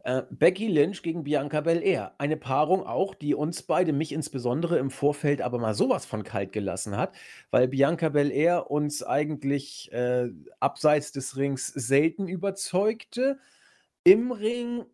Äh, Becky Lynch gegen Bianca Belair. Eine Paarung auch, die uns beide, mich insbesondere im Vorfeld aber mal sowas von kalt gelassen hat, weil Bianca Belair uns eigentlich äh, abseits des Rings selten überzeugte. Im Ring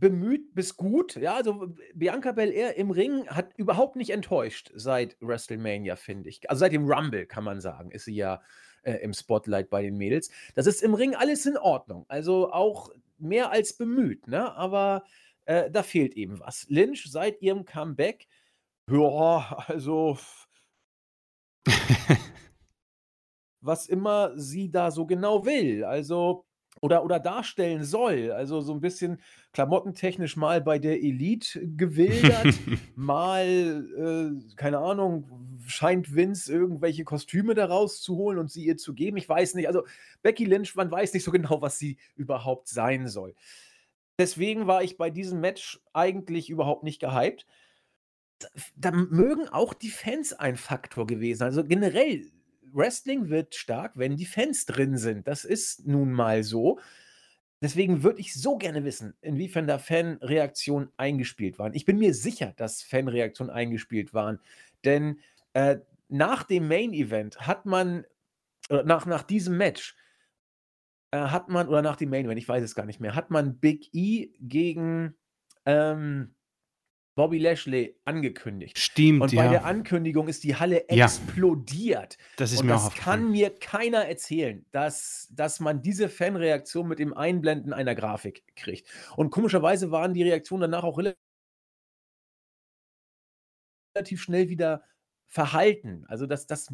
bemüht bis gut. Ja, also Bianca Belair im Ring hat überhaupt nicht enttäuscht seit WrestleMania, finde ich. Also seit dem Rumble, kann man sagen, ist sie ja äh, im Spotlight bei den Mädels. Das ist im Ring alles in Ordnung. Also auch mehr als bemüht, ne? Aber äh, da fehlt eben was. Lynch seit ihrem Comeback, ja, also [laughs] was immer sie da so genau will. Also oder, oder darstellen soll. Also so ein bisschen klamottentechnisch mal bei der Elite gewildert, [laughs] mal, äh, keine Ahnung, scheint Vince irgendwelche Kostüme da rauszuholen und sie ihr zu geben. Ich weiß nicht. Also Becky Lynch, man weiß nicht so [laughs] genau, was sie überhaupt sein soll. deswegen war ich bei diesem Match eigentlich überhaupt nicht gehypt. Da mögen auch die Fans ein Faktor gewesen. Also generell, Wrestling wird stark, wenn die Fans drin sind. Das ist nun mal so. Deswegen würde ich so gerne wissen, inwiefern da Fanreaktionen eingespielt waren. Ich bin mir sicher, dass Fanreaktionen eingespielt waren, denn äh, nach dem Main Event hat man, äh, nach, nach diesem Match, äh, hat man, oder nach dem Main Event, ich weiß es gar nicht mehr, hat man Big E gegen ähm, Bobby Lashley angekündigt. Stimmt, Und bei der Ankündigung ist die Halle Ja. explodiert. Das ist Und mir auch das aufgefallen. kann mir keiner erzählen, dass, dass man diese Fanreaktion mit dem Einblenden einer Grafik kriegt. Und komischerweise waren die Reaktionen danach auch rela- relativ schnell wieder verhalten. Also das, das,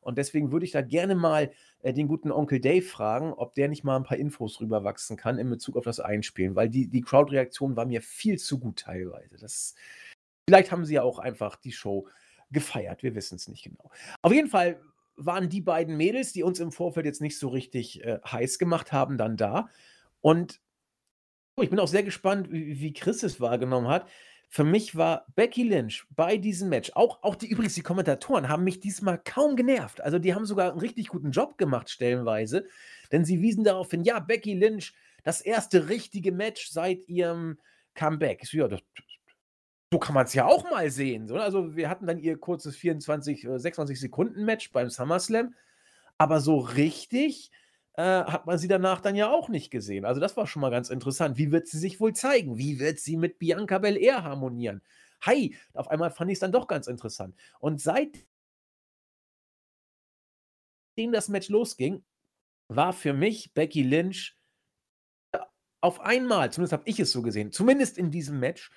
und deswegen würde ich da gerne mal äh, den guten Onkel Dave fragen, ob der nicht mal ein paar Infos rüberwachsen kann in Bezug auf das Einspielen, weil die, die Crowd-Reaktion war mir viel zu gut teilweise. Das, vielleicht haben sie ja auch einfach die Show gefeiert, wir wissen es nicht genau. Auf jeden Fall waren die beiden Mädels, die uns im Vorfeld jetzt nicht so richtig äh, heiß gemacht haben, dann da. Und oh, ich bin auch sehr gespannt, wie, wie Chris es wahrgenommen hat. Für mich war Becky Lynch bei diesem Match, auch, auch die übrigens die Kommentatoren haben mich diesmal kaum genervt. Also die haben sogar einen richtig guten Job gemacht, stellenweise. Denn sie wiesen darauf hin, ja, Becky Lynch, das erste richtige Match seit ihrem Comeback. Ja, das, so kann man es ja auch mal sehen. So, also wir hatten dann ihr kurzes 24, äh, 26 Sekunden Match beim SummerSlam. Aber so richtig äh, hat man sie danach dann ja auch nicht gesehen. Also das war schon mal ganz interessant. Wie wird sie sich wohl zeigen? Wie wird sie mit Bianca Belair harmonieren? Hi, auf einmal fand ich es dann doch ganz interessant. Und seitdem das Match losging, war für mich Becky Lynch auf einmal, zumindest habe ich es so gesehen, zumindest in diesem Match,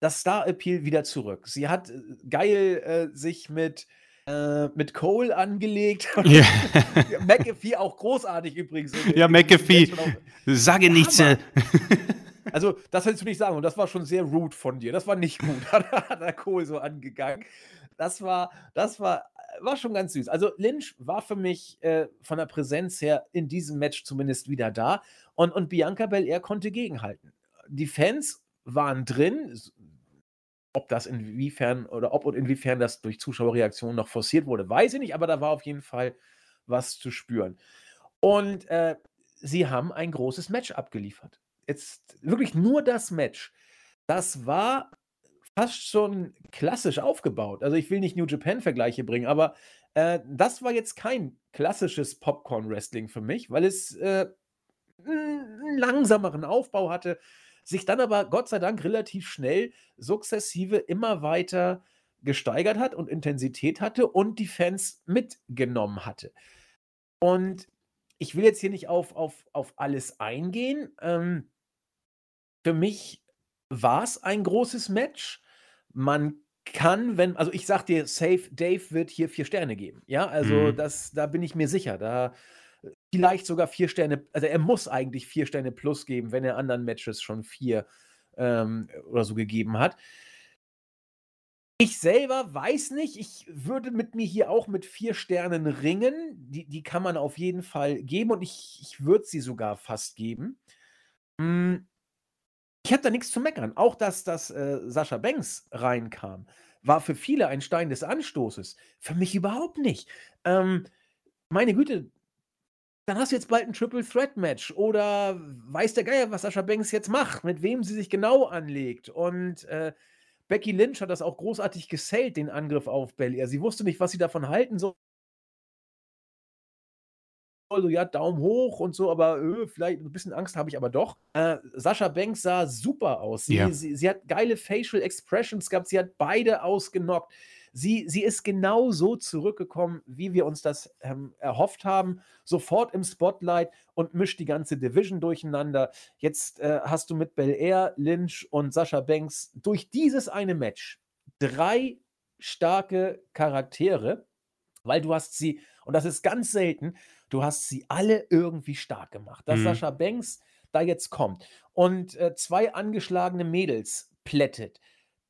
das Star-Appeal wieder zurück. Sie hat äh, geil äh, sich mit, äh, mit Cole angelegt. [laughs] Ja, [laughs] McAfee auch großartig übrigens. ja McAfee, sage nichts. Hammer. äh. [laughs] Also, das willst du nicht sagen. Und das war schon sehr rude von dir. Das war nicht gut. Hat, hat der Cole so angegangen. Das war, das war, war schon ganz süß. Also, Lynch war für mich äh, von der Präsenz her in diesem Match zumindest wieder da. Und, und Bianca Belair konnte gegenhalten. Die Fans waren drin. Ob das inwiefern oder ob und inwiefern das durch Zuschauerreaktionen noch forciert wurde, weiß ich nicht. Aber da war auf jeden Fall was zu spüren. Und äh, sie haben ein großes Match abgeliefert. Jetzt wirklich nur das Match. Das war fast schon klassisch aufgebaut. Also ich will nicht New Japan-Vergleiche bringen, aber äh, das war jetzt kein klassisches Popcorn-Wrestling für mich, weil es äh, einen langsameren Aufbau hatte, sich dann aber Gott sei Dank relativ schnell sukzessive immer weiter gesteigert hat und Intensität hatte und die Fans mitgenommen hatte. Und ich will jetzt hier nicht auf, auf, auf alles eingehen. Ähm, für mich war es ein großes Match. Man kann, wenn, also ich sag dir, Safe Dave wird hier vier Sterne geben. Ja, also Mhm. das, da bin ich mir sicher. Da vielleicht sogar vier Sterne, also er muss eigentlich vier Sterne plus geben, wenn er anderen Matches schon vier ähm, oder so gegeben hat. Ich selber weiß nicht, ich würde mit mir hier auch mit vier Sternen ringen. Die, die kann man auf jeden Fall geben und ich, ich würde sie sogar fast geben. Mm, Ich habe da nichts zu meckern. Auch dass, dass äh, Sascha Banks reinkam, war für viele ein Stein des Anstoßes. Für mich überhaupt nicht. Ähm, meine Güte, dann hast du jetzt bald ein Triple Threat Match oder weiß der Geier, was Sascha Banks jetzt macht, mit wem sie sich genau anlegt. Und äh, Becky Lynch hat das auch großartig gesellt, den Angriff auf Belair. Sie wusste nicht, was sie davon halten soll. So, ja, Daumen hoch und so, aber äh, vielleicht ein bisschen Angst habe ich aber doch. Äh, Sascha Banks sah super aus. Sie, Ja. sie, sie hat geile Facial Expressions gehabt, sie hat beide ausgenockt. Sie, sie ist genau so zurückgekommen, wie wir uns das ähm, erhofft haben. Sofort im Spotlight und mischt die ganze Division durcheinander. Jetzt äh, hast du mit Belair, Lynch und Sascha Banks durch dieses eine Match drei starke Charaktere, weil du hast sie, und das ist ganz selten, du hast sie alle irgendwie stark gemacht. Dass Mhm. Sascha Banks da jetzt kommt und äh, zwei angeschlagene Mädels plättet,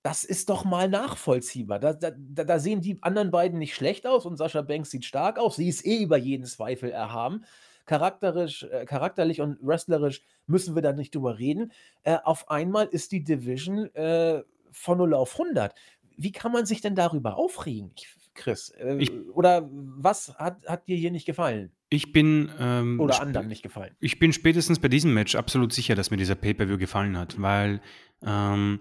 das ist doch mal nachvollziehbar. Da, da, da sehen die anderen beiden nicht schlecht aus und Sascha Banks sieht stark aus. Sie ist eh über jeden Zweifel erhaben. charakterisch, äh, charakterlich und wrestlerisch müssen wir da nicht drüber reden. Äh, auf einmal ist die Division äh, von 0 auf 100. Wie kann man sich denn darüber aufregen, Chris? Äh, Ich oder was hat, hat dir hier nicht gefallen? ich bin, ähm, Oder anderen nicht gefallen? ich bin spätestens bei diesem Match absolut sicher, dass mir dieser Pay-per-View gefallen hat, weil, ähm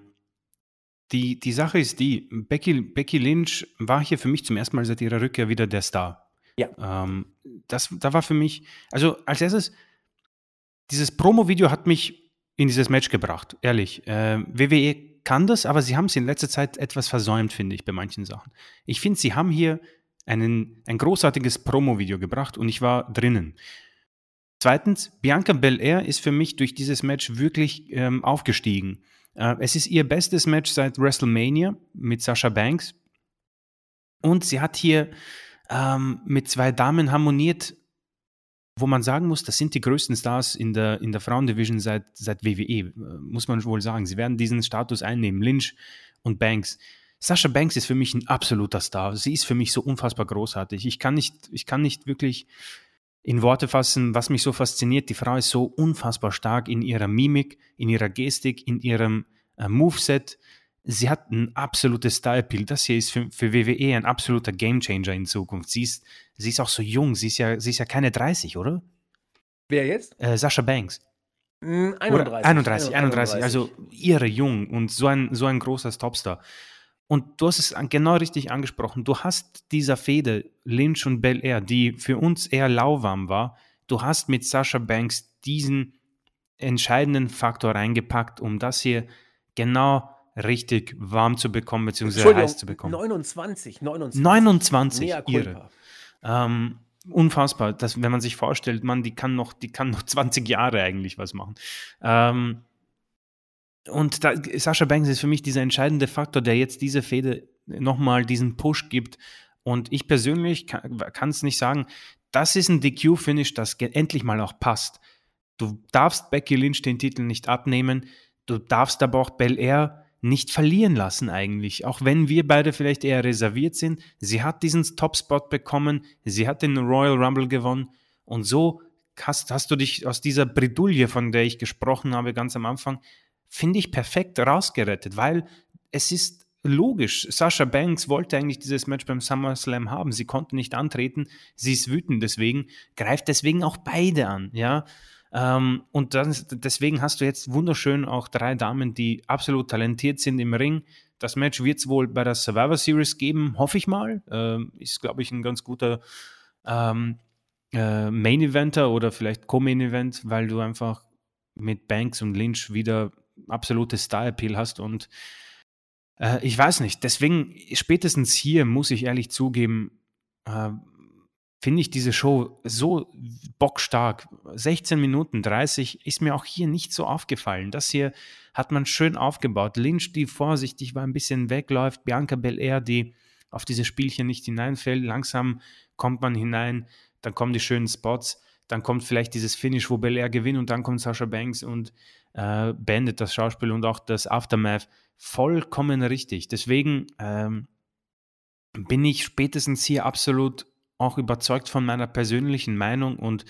die die Sache ist die, Becky Becky Lynch war hier für mich zum ersten Mal seit ihrer Rückkehr wieder der Star. Ja. Ähm, das da war für mich also, als Erstes dieses Promo-Video hat mich in dieses Match gebracht, ehrlich. Ähm, WWE kann das, aber sie haben's in letzter Zeit etwas versäumt, finde ich, bei manchen Sachen. Ich finde, sie haben hier einen ein großartiges Promo-Video gebracht und ich war drinnen. Zweitens, Bianca Belair ist für mich durch dieses Match wirklich, ähm, aufgestiegen. Äh, es ist ihr bestes Match seit WrestleMania mit Sasha Banks. Und sie hat hier, ähm, mit 2 Damen harmoniert, wo man sagen muss, das sind die größten Stars in der in der Frauendivision seit seit WWE, äh, muss man wohl sagen. Sie werden diesen Status einnehmen, Lynch und Banks. Sasha Banks ist für mich ein absoluter Star. Sie ist für mich so unfassbar großartig. Ich kann nicht ich kann nicht wirklich in Worte fassen, was mich so fasziniert. Die Frau ist so unfassbar stark in ihrer Mimik, in ihrer Gestik, in ihrem, äh, Moveset. Sie hat ein absolutes Style-Appeal. Das hier ist für für WWE ein absoluter Gamechanger in Zukunft. Sie ist sie ist auch so jung. Sie ist ja sie ist ja keine 30, oder? Wer jetzt? Äh, Sasha Banks. Hm, Oder 31. 31, 31, 31. also irre jung und so ein, so ein großer Topstar. Und du hast es genau richtig angesprochen. Du hast dieser Fehde Lynch und Bel Air, die für uns eher lauwarm war, du hast mit Sasha Banks diesen entscheidenden Faktor reingepackt, um das hier genau richtig warm zu bekommen, beziehungsweise heiß zu bekommen. 29, 29. 29, Mea irre. Ähm, unfassbar, dass, wenn man sich vorstellt, man, die kann noch, die kann noch 20 Jahre eigentlich was machen. Ähm, und da, Sascha Banks ist für mich dieser entscheidende Faktor, der jetzt diese Fehde nochmal diesen Push gibt. Und ich persönlich kann es nicht sagen, das ist ein DQ-Finish, das endlich mal auch passt. Du darfst Becky Lynch den Titel nicht abnehmen, du darfst aber auch Bel Air nicht verlieren lassen eigentlich. Auch wenn wir beide vielleicht eher reserviert sind. Sie hat diesen Top-Spot bekommen, sie hat den Royal Rumble gewonnen und so hast, hast du dich aus dieser Bredouille, von der ich gesprochen habe ganz am Anfang, finde ich perfekt rausgerettet, weil es ist logisch. Sasha Banks wollte eigentlich dieses Match beim SummerSlam haben. Sie konnte nicht antreten. Sie ist wütend deswegen, greift deswegen auch beide an, ja. Ähm, und dann, deswegen hast du jetzt wunderschön auch drei Damen, die absolut talentiert sind im Ring. Das Match wird es wohl bei der Survivor Series geben, hoffe ich mal. Ähm, ist, glaube ich, ein ganz guter ähm, äh, Main Eventer oder vielleicht Co-Main Event, weil du einfach mit Banks und Lynch wieder absolutes Star-Appeal hast und äh, ich weiß nicht, deswegen spätestens hier muss ich ehrlich zugeben, äh, finde ich diese Show so bockstark. 16 Minuten 30 ist mir auch hier nicht so aufgefallen. Das hier hat man schön aufgebaut. Lynch, die vorsichtig war, ein bisschen wegläuft. Bianca Belair, die auf diese Spielchen nicht hineinfällt. Langsam kommt man hinein, dann kommen die schönen Spots, dann kommt vielleicht dieses Finish, wo Belair gewinnt und dann kommt Sasha Banks und äh, beendet das Schauspiel und auch das Aftermath vollkommen richtig. Deswegen ähm, bin ich spätestens hier absolut auch überzeugt von meiner persönlichen Meinung und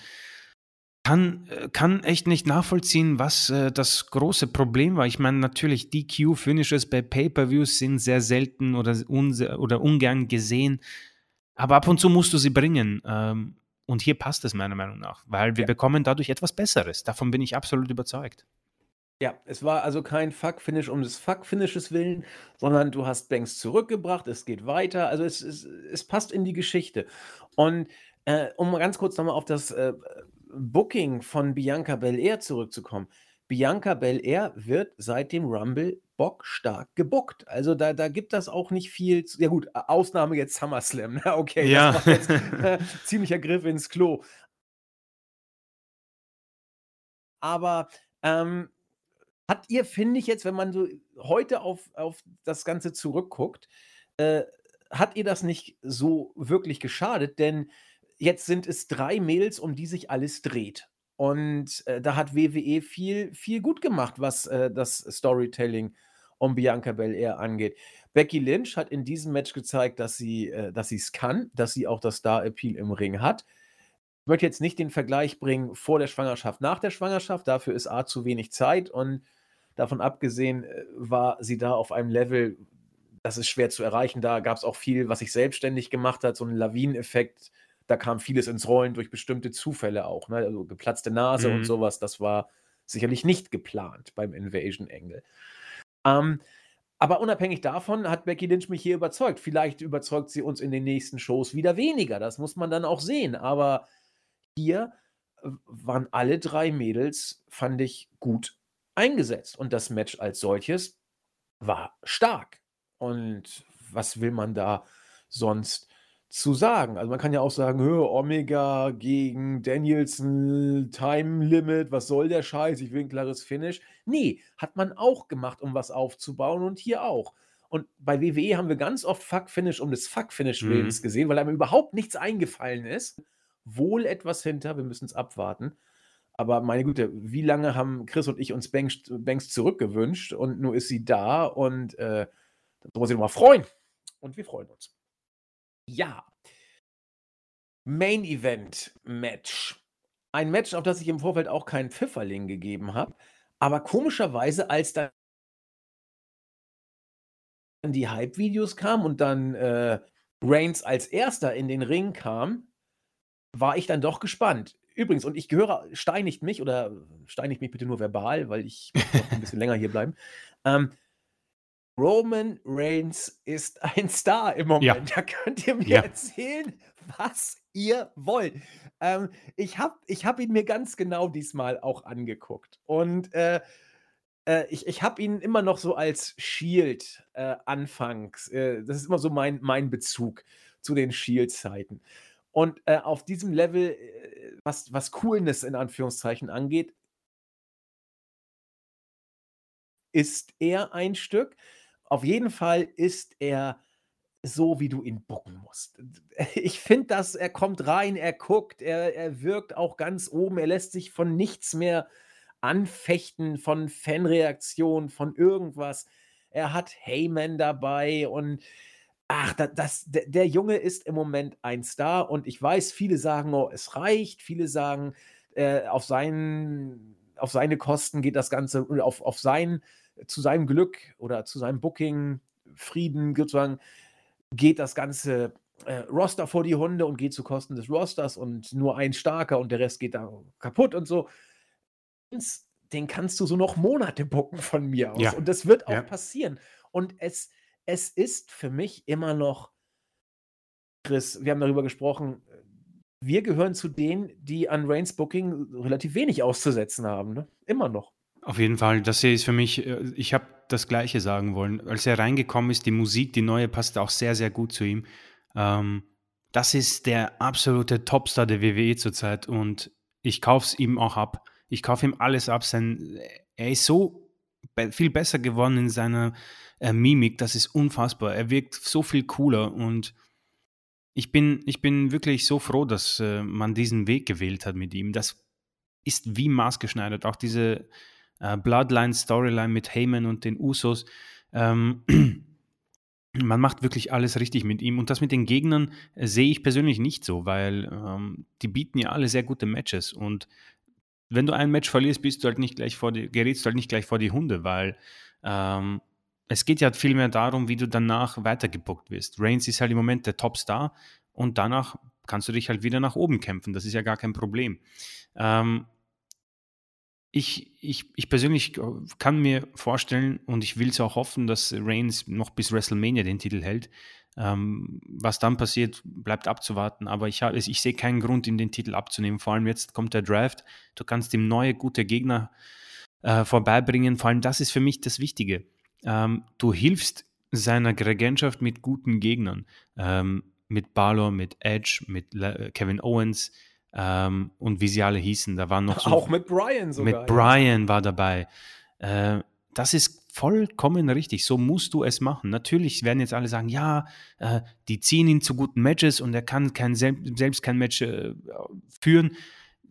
kann, äh, kann echt nicht nachvollziehen, was äh, das große Problem war. Ich meine, natürlich, DQ-Finishes bei Pay-Per-Views sind sehr selten oder, unse oder ungern gesehen, aber ab und zu musst du sie bringen. Ähm, und hier passt es meiner Meinung nach, weil wir Ja. bekommen dadurch etwas Besseres. Davon bin ich absolut überzeugt. Ja, es war also kein Fuck-Finish um des Fuck-Finishes willen, sondern du hast Banks zurückgebracht, es geht weiter, also es, es, es passt in die Geschichte. Und äh, um mal ganz kurz nochmal auf das äh, Booking von Bianca Belair zurückzukommen. Bianca Belair wird seit dem Rumble bockstark gebuckt. Also da, da gibt das auch nicht viel. Zu, ja gut, Ausnahme jetzt SummerSlam. ne? Okay, Ja. das war jetzt [laughs] äh, ziemlicher Griff ins Klo. Aber ähm, hat ihr, finde ich jetzt, wenn man so heute auf, auf das Ganze zurückguckt, äh, hat ihr das nicht so wirklich geschadet? Denn jetzt sind es drei Mädels, um die sich alles dreht. Und äh, da hat WWE viel, viel gut gemacht, was äh, das Storytelling um Bianca Belair angeht. Becky Lynch hat in diesem Match gezeigt, dass sie äh, dass sie es kann, dass sie auch das Star-Appeal im Ring hat. Ich möchte jetzt nicht den Vergleich bringen vor der Schwangerschaft, nach der Schwangerschaft. Dafür ist A zu wenig Zeit und davon abgesehen äh, war sie da auf einem Level, das ist schwer zu erreichen. Da gab es auch viel, was sich selbstständig gemacht hat, so einen Lawineneffekt. Da kam vieles ins Rollen durch bestimmte Zufälle auch. Ne? Also geplatzte Nase mhm. und sowas, das war sicherlich nicht geplant beim Invasion Angle. Ähm, aber unabhängig davon hat Becky Lynch mich hier überzeugt. Vielleicht überzeugt sie uns in den nächsten Shows wieder weniger. Das muss man dann auch sehen. Aber hier äh, waren alle drei Mädels, fand ich, gut eingesetzt. Und das Match als solches war stark. Und was will man da sonst zu sagen? Also man kann ja auch sagen, Omega gegen Danielson, Time Limit, was soll der Scheiß? Ich will ein klares Finish. Nee, hat man auch gemacht, um was aufzubauen und hier auch. Und bei WWE haben wir ganz oft Fuck Finish um des Fuck Finish Willens mhm. gesehen, weil einem überhaupt nichts eingefallen ist wohl etwas hinter. Wir müssen es abwarten. Aber meine Güte, wie lange haben Chris und ich uns Banks, Banks zurückgewünscht und nur ist sie da und äh, da muss ich nochmal freuen. Und wir freuen uns. Ja. Main Event Match. Ein Match, auf das ich im Vorfeld auch keinen Pfifferling gegeben habe. Aber komischerweise, als dann die Hype-Videos kamen und dann äh, Reigns als erster in den Ring kam, war ich dann doch gespannt. Übrigens, und ich gehöre, steinigt mich oder steinigt mich bitte nur verbal, weil ich noch ein bisschen länger hier bleiben. Ähm, Roman Reigns ist ein Star im Moment. Ja. Da könnt ihr mir ja. erzählen, was ihr wollt. Ähm, ich habe ich hab ihn mir ganz genau diesmal auch angeguckt. Und äh, äh, ich, ich habe ihn immer noch so als Shield äh, anfangs. Äh, das ist immer so mein, mein Bezug zu den Shield-Zeiten. Und äh, auf diesem Level, äh, was, was Coolness in Anführungszeichen angeht, ist er ein Stück. Auf jeden Fall ist er so, wie du ihn bucken musst. [laughs] Ich finde, dass er kommt rein, er guckt, er, er wirkt auch ganz oben, er lässt sich von nichts mehr anfechten, von Fanreaktionen, von irgendwas. Er hat Heyman dabei und ach, das, das, der, der, Junge ist im Moment ein Star und ich weiß, viele sagen, oh, es reicht, viele sagen, äh, auf, seinen, auf seine Kosten geht das Ganze, auf, auf sein, zu seinem Glück oder zu seinem Booking, Frieden sozusagen, geht das Ganze äh, Roster vor die Hunde und geht zu Kosten des Rosters und nur ein starker und der Rest geht da kaputt und so. Den kannst du so noch Monate bucken von mir aus. Ja. Und das wird auch ja. passieren. Und es, es ist für mich immer noch, Chris, wir haben darüber gesprochen, wir gehören zu denen, die an Reigns Booking relativ wenig auszusetzen haben. Ne? Immer noch. Auf jeden Fall, das hier ist für mich, äh, ich habe das Gleiche sagen wollen. Als er reingekommen ist, die Musik, die neue, passt auch sehr, sehr gut zu ihm. Ähm, das ist der absolute Topstar der WWE zurzeit und ich kaufe es ihm auch ab. Ich kaufe ihm alles ab. Sein, er ist so viel besser geworden in seiner äh, Mimik, das ist unfassbar. Er wirkt so viel cooler und ich bin, ich bin wirklich so froh, dass äh, man diesen Weg gewählt hat mit ihm. Das ist wie maßgeschneidert. Auch diese äh, Bloodline-Storyline mit Heyman und den Usos. Ähm, [clears throat] man macht wirklich alles richtig mit ihm. Und das mit den Gegnern äh, sehe ich persönlich nicht so, weil ähm, die bieten ja alle sehr gute Matches. Und wenn du ein Match verlierst, bist du halt nicht gleich vor die, gerätst du halt nicht gleich vor die Hunde, weil ähm, es geht ja vielmehr darum, wie du danach weitergebuckt wirst. Reigns ist halt im Moment der Topstar und danach kannst du dich halt wieder nach oben kämpfen. Das ist ja gar kein Problem. Ähm, ich, ich, ich persönlich kann mir vorstellen und ich will es auch hoffen, dass Reigns noch bis WrestleMania den Titel hält. Ähm, was dann passiert, bleibt abzuwarten. Aber ich, ich sehe keinen Grund, ihm den Titel abzunehmen. Vor allem jetzt kommt der Draft. Du kannst ihm neue, gute Gegner äh, vorbeibringen. Vor allem das ist für mich das Wichtige ähm, du hilfst seiner Regentschaft mit guten Gegnern. Ähm, mit Balor, mit Edge, mit Le Kevin Owens ähm, und wie sie alle hießen. Da waren noch so, Auch mit Brian sogar. Mit Brian war dabei. Äh, das ist vollkommen richtig. So musst du es machen. Natürlich werden jetzt alle sagen, ja, äh, die ziehen ihn zu guten Matches und er kann kein, selbst kein Match äh, führen.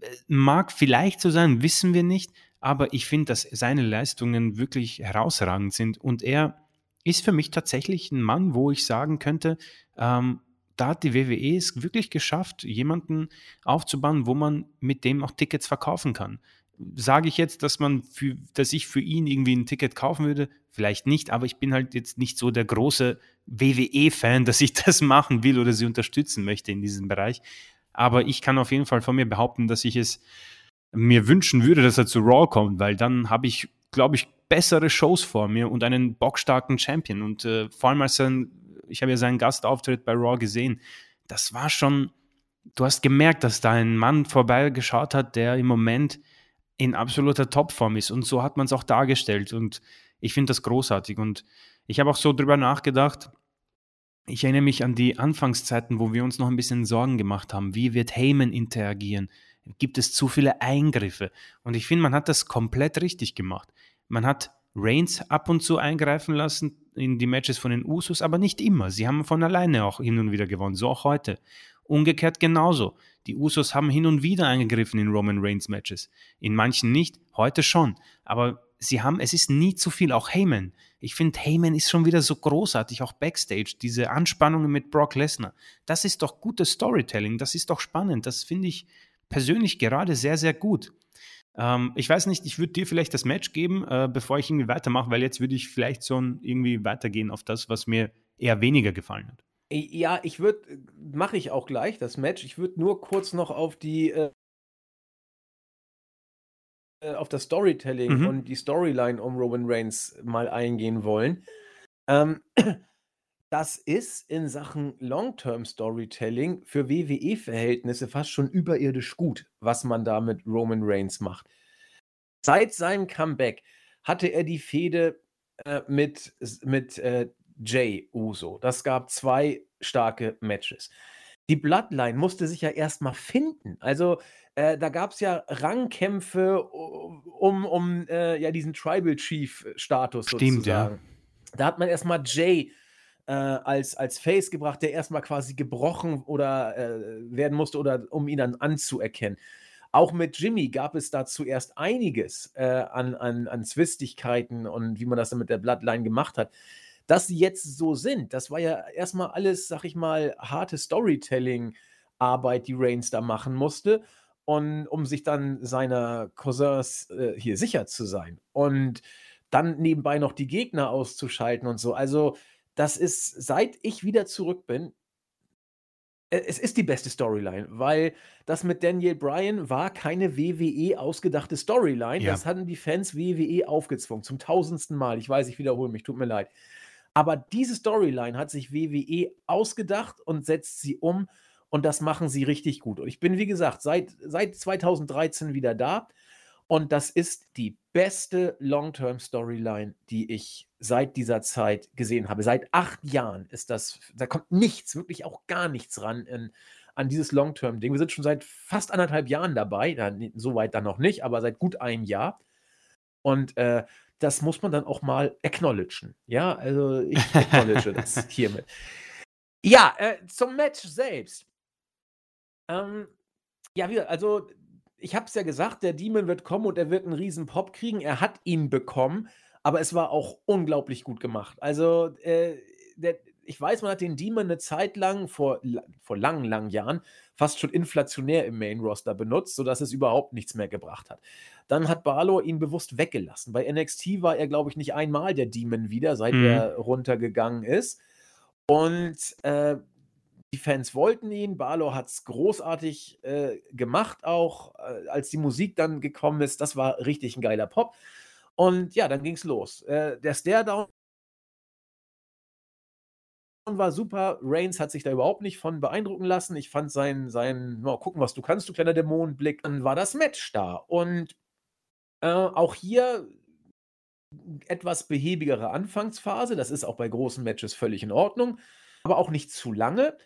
Äh, mag vielleicht so sein, wissen wir nicht aber ich finde, dass seine Leistungen wirklich herausragend sind und er ist für mich tatsächlich ein Mann, wo ich sagen könnte, ähm, da hat die WWE es wirklich geschafft, jemanden aufzubauen, wo man mit dem auch Tickets verkaufen kann. Sage ich jetzt, dass man für, dass ich für ihn irgendwie ein Ticket kaufen würde? Vielleicht nicht, aber ich bin halt jetzt nicht so der große WWE-Fan, [laughs] dass ich das machen will oder sie unterstützen möchte in diesem Bereich. Aber ich kann auf jeden Fall von mir behaupten, dass ich es mir wünschen würde, dass er zu Raw kommt, weil dann habe ich, glaube ich, bessere Shows vor mir und einen bockstarken Champion. Und äh, vor allem als sein, ich habe ja seinen Gastauftritt bei Raw gesehen, das war schon, du hast gemerkt, dass da ein Mann vorbeigeschaut hat, der im Moment in absoluter Topform ist. Und so hat man es auch dargestellt. Und ich finde das großartig. Und ich habe auch so drüber nachgedacht, ich erinnere mich an die Anfangszeiten, wo wir uns noch ein bisschen Sorgen gemacht haben. Wie wird Heyman interagieren? Gibt es zu viele Eingriffe? Und ich finde, man hat das komplett richtig gemacht. Man hat Reigns ab und zu eingreifen lassen in die Matches von den Usos, aber nicht immer. Sie haben von alleine auch hin und wieder gewonnen, so auch heute. Umgekehrt genauso. Die Usos haben hin und wieder eingegriffen in Roman Reigns Matches. In manchen nicht, heute schon. Aber sie haben, es ist nie zu viel, auch Heyman. Ich finde, Heyman ist schon wieder so großartig, auch Backstage, diese Anspannungen mit Brock Lesnar. Das ist doch gutes Storytelling, das ist doch spannend, das finde ich persönlich gerade sehr, sehr gut. Ähm, ich weiß nicht, ich würde dir vielleicht das Match geben, äh, bevor ich irgendwie weitermache, weil jetzt würde ich vielleicht so irgendwie weitergehen auf das, was mir eher weniger gefallen hat. Ja, ich würde, mache ich auch gleich, das Match. Ich würde nur kurz noch auf die äh, äh, auf das Storytelling mhm. und die Storyline um Roman Reigns mal eingehen wollen. Ähm, das ist in Sachen Long-Term Storytelling für WWE-Verhältnisse fast schon überirdisch gut, was man da mit Roman Reigns macht. Seit seinem Comeback hatte er die Fehde äh, mit, mit äh, Jay Uso. Das gab zwei starke Matches. Die Bloodline musste sich ja erstmal finden. Also äh, da gab es ja Rangkämpfe um, um äh, ja, diesen Tribal Chief-Status sozusagen. Ja. Da hat man erstmal Jay äh, als, als Face gebracht, der erstmal quasi gebrochen oder äh, werden musste, oder um ihn dann anzuerkennen. Auch mit Jimmy gab es da zuerst einiges äh, an, an, an Zwistigkeiten und wie man das dann mit der Bloodline gemacht hat. Dass sie jetzt so sind, das war ja erstmal alles, sag ich mal, harte Storytelling-Arbeit, die Reigns da machen musste und um sich dann seiner Cousins äh, hier sicher zu sein und dann nebenbei noch die Gegner auszuschalten und so. Also, das ist, seit ich wieder zurück bin, äh, es ist die beste Storyline, weil das mit Daniel Bryan war keine WWE ausgedachte Storyline. Ja. Das hatten die Fans WWE aufgezwungen, zum tausendsten Mal. Ich weiß, ich wiederhole mich, tut mir leid. Aber diese Storyline hat sich WWE ausgedacht und setzt sie um und das machen sie richtig gut. Und ich bin, wie gesagt, seit, seit 2013 wieder da. Und das ist die beste Long-Term-Storyline, die ich seit dieser Zeit gesehen habe. Seit acht Jahren ist das, da kommt nichts, wirklich auch gar nichts ran in, an dieses Long-Term-Ding. Wir sind schon seit fast anderthalb Jahren dabei, so weit dann noch nicht, aber seit gut einem Jahr. Und äh, das muss man dann auch mal acknowledgen. Ja, also ich acknowledge [laughs] das hiermit. Ja, äh, zum Match selbst. Ähm, ja, also ich habe es ja gesagt, der Demon wird kommen und er wird einen riesen Pop kriegen. Er hat ihn bekommen, aber es war auch unglaublich gut gemacht. Also, äh, der, ich weiß, man hat den Demon eine Zeit lang, vor, vor langen, langen Jahren, fast schon inflationär im Main-Roster benutzt, sodass es überhaupt nichts mehr gebracht hat. Dann hat Balor ihn bewusst weggelassen. Bei NXT war er, glaube ich, nicht einmal der Demon wieder, seit mhm. er runtergegangen ist. Und äh, die Fans wollten ihn. Barlow hat es großartig äh, gemacht, auch äh, als die Musik dann gekommen ist. Das war richtig ein geiler Pop. Und ja, dann ging es los. Äh, der Stare-Down war super. Reigns hat sich da überhaupt nicht von beeindrucken lassen. Ich fand sein, sein mal gucken, was du kannst, du kleiner Dämonenblick. Dann war das Match da. Und äh, auch hier etwas behäbigere Anfangsphase. Das ist auch bei großen Matches völlig in Ordnung. Aber auch nicht zu lange.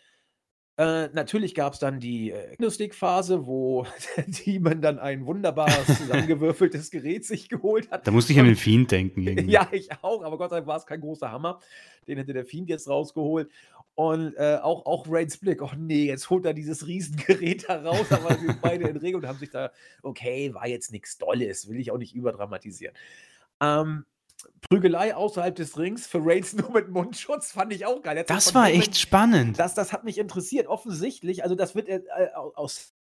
Äh, natürlich gab es dann die äh, Stick-Phase, wo [laughs] Demon dann ein wunderbares zusammengewürfeltes Gerät sich geholt hat. Da musste ich an den Fiend denken. [laughs] Irgendwie. ja, ich auch, aber Gott sei Dank war es kein großer Hammer. Den hätte der Fiend jetzt rausgeholt. Und äh, auch, auch Reigns Blick, oh nee, jetzt holt er dieses Riesengerät da raus, aber wir beide in Regel und haben sich da, okay, war jetzt nichts Dolles, will ich auch nicht überdramatisieren. Ähm, Prügelei außerhalb des Rings für Reigns [laughs] nur mit Mundschutz fand ich auch geil. Das war echt spannend. Das, das hat mich interessiert, offensichtlich. Also, das wird äh, aus.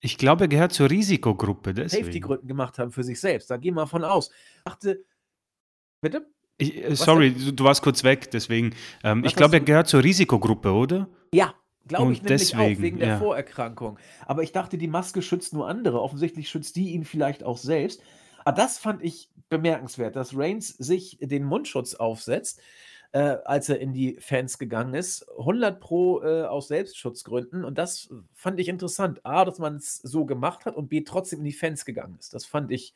Ich glaube, er gehört zur Risikogruppe. Safety-Gründen gemacht haben für sich selbst. Da gehen wir von aus. Ich dachte, bitte? Ich, äh, sorry, du, du, warst kurz weg, deswegen. Ähm, ich glaube, er gehört zur Risikogruppe, oder? Ja, glaube ich nämlich deswegen, auch, wegen der ja. Vorerkrankung. Aber ich dachte, die Maske schützt nur andere. Offensichtlich schützt die ihn vielleicht auch selbst. Das fand ich bemerkenswert, dass Reigns sich den Mundschutz aufsetzt, äh, als er in die Fans gegangen ist. 100 Pro äh, aus Selbstschutzgründen. Und das fand ich interessant. A, dass man es so gemacht hat und B, trotzdem in die Fans gegangen ist. Das fand ich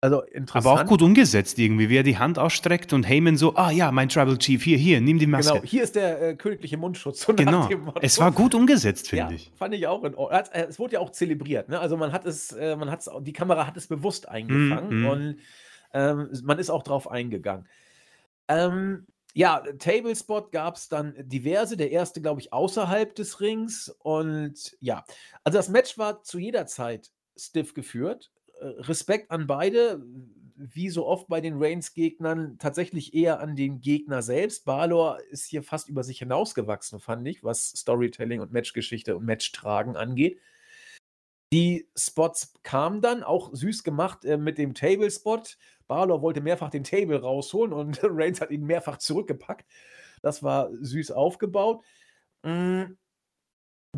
also interessant. Aber auch gut umgesetzt irgendwie, wie er die Hand ausstreckt und Heyman so, ah ja, mein Tribal Chief, hier, hier, nimm die Maske. Genau, hier ist der äh, königliche Mundschutz. So genau, es war gut umgesetzt, finde ja, ich. fand ich auch. In äh, es wurde ja auch zelebriert, ne? also man hat es, äh, man hat die Kamera hat es bewusst eingefangen mm, mm. und ähm, man ist auch drauf eingegangen. Ähm, ja, Tablespot gab es dann diverse. Der erste, glaube ich, außerhalb des Rings. Und ja, also das Match war zu jeder Zeit stiff geführt. Äh, Respekt an beide, wie so oft bei den Reigns-Gegnern, tatsächlich eher an den Gegner selbst. Balor ist hier fast über sich hinausgewachsen, fand ich, was Storytelling und Matchgeschichte und Matchtragen angeht. Die Spots kamen dann, auch süß gemacht äh, mit dem Table-Spot. Balor wollte mehrfach den Table rausholen und [laughs] Reigns hat ihn mehrfach zurückgepackt. Das war süß aufgebaut. Mhm.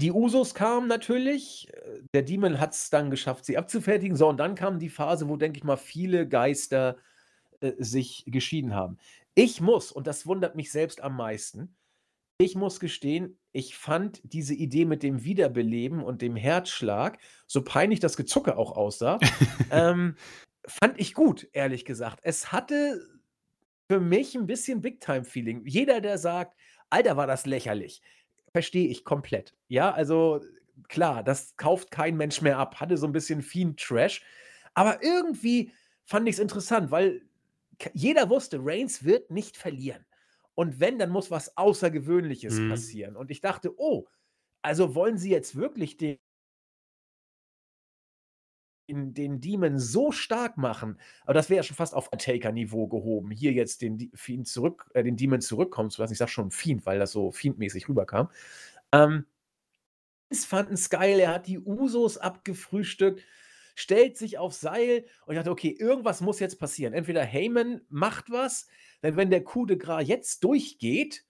Die Usos kamen natürlich. Der Demon hat es dann geschafft, sie abzufertigen. So, und dann kam die Phase, wo, denke ich mal, viele Geister äh, sich geschieden haben. Ich muss, und das wundert mich selbst am meisten, ich muss gestehen, ich fand diese Idee mit dem Wiederbeleben und dem Herzschlag, so peinlich das Gezucke auch aussah, [laughs] ähm, fand ich gut, ehrlich gesagt. Es hatte für mich ein bisschen Big-Time-Feeling. Jeder, der sagt, Alter, war das lächerlich verstehe ich komplett. Ja, also klar, das kauft kein Mensch mehr ab. Hatte so ein bisschen Fiend-Trash. Aber irgendwie fand ich es interessant, weil jeder wusste, Reigns wird nicht verlieren. Und wenn, dann muss was Außergewöhnliches mhm. passieren. Und ich dachte, oh, also wollen sie jetzt wirklich den, den Demon so stark machen, aber das wäre ja schon fast auf Taker-Niveau gehoben, hier jetzt den Fiend zurück, äh, den Demon zurückkommen zu lassen. Ich sag schon Fiend, weil das so Fiend-mäßig rüberkam. Ähm, es fanden es geil, er hat die Usos abgefrühstückt, stellt sich auf Seil und ich dachte, okay, irgendwas muss jetzt passieren. Entweder Heyman macht was, denn wenn der Coup de Gras jetzt durchgeht,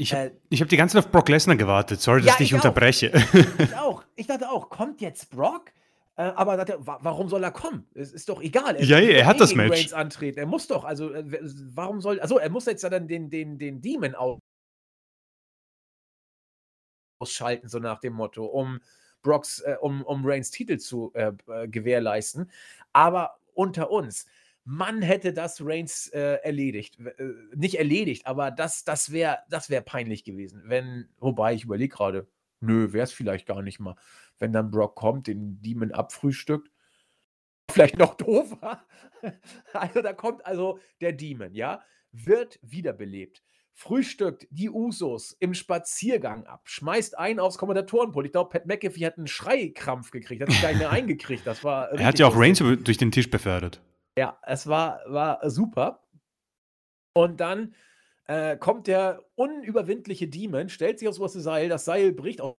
ich, äh, ich habe die ganze Zeit auf Brock Lesnar gewartet. Sorry, dass ja, ich dich unterbreche. Ich auch. Ich dachte auch, kommt jetzt Brock? Äh, aber sagt er, warum soll er kommen? Es ist doch egal. Er, ja, er hat das Match. Reigns antreten. Er muss doch, also äh, warum soll, also er muss jetzt ja dann den, den, den Demon ausschalten, so nach dem Motto, um Brocks, äh, um, um Reigns Titel zu äh, äh, gewährleisten. Aber unter uns, man hätte das Reigns äh, erledigt. nicht erledigt, aber das, das wäre das wär peinlich gewesen. Wenn, wobei ich überlege gerade, nö, wäre es vielleicht gar nicht mal wenn dann Brock kommt, den Demon abfrühstückt. [laughs] Vielleicht noch doofer. [laughs] Also da kommt also der Demon, ja, wird wiederbelebt, frühstückt die Usos im Spaziergang ab, schmeißt einen aufs Kommentatorenpult. Ich glaube, Pat McAfee hat einen Schreikrampf gekriegt, hat sich gar nicht mehr [laughs] eingekriegt. Das war er hat ja auch Reigns durch den Tisch befördert. Ja, es war, war super. Und dann äh, kommt der unüberwindliche Demon, stellt sich aufs oberste Seil, das Seil bricht auf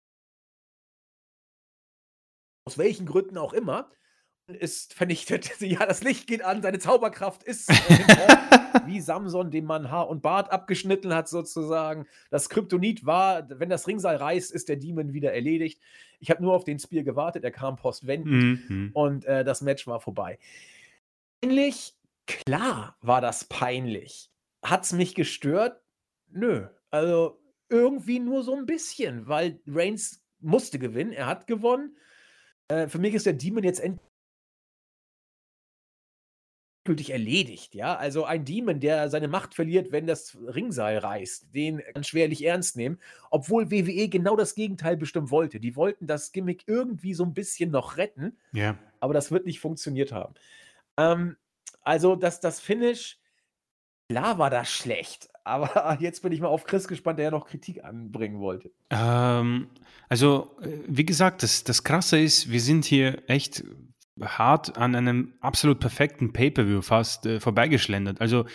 aus welchen Gründen auch immer, ist vernichtet. [laughs] ja, das Licht geht an, seine Zauberkraft ist äh, wie [laughs] Samson, dem man Haar und Bart abgeschnitten hat, sozusagen. Das Kryptonit war, wenn das Ringseil reißt, ist der Demon wieder erledigt. Ich habe nur auf den Spear gewartet, er kam postwendend mhm. und äh, das Match war vorbei. Peinlich, klar war das peinlich. Hat es mich gestört? Nö. Also irgendwie nur so ein bisschen, weil Reigns musste gewinnen, er hat gewonnen. Äh, für mich ist der Demon jetzt endgültig erledigt, ja. Also ein Demon, der seine Macht verliert, wenn das Ringseil reißt, den kann schwerlich ernst nehmen, obwohl WWE genau das Gegenteil bestimmt wollte. Die wollten das Gimmick irgendwie so ein bisschen noch retten, ja. aber das wird nicht funktioniert haben. Ähm, also das, das Finish, klar war das schlecht, aber [laughs] jetzt bin ich mal auf Chris gespannt, der ja noch Kritik anbringen wollte. Ähm, also, äh, wie gesagt, das, das Krasse ist, wir sind hier echt hart an einem absolut perfekten Pay-Per-View fast äh, vorbeigeschlendert. Also,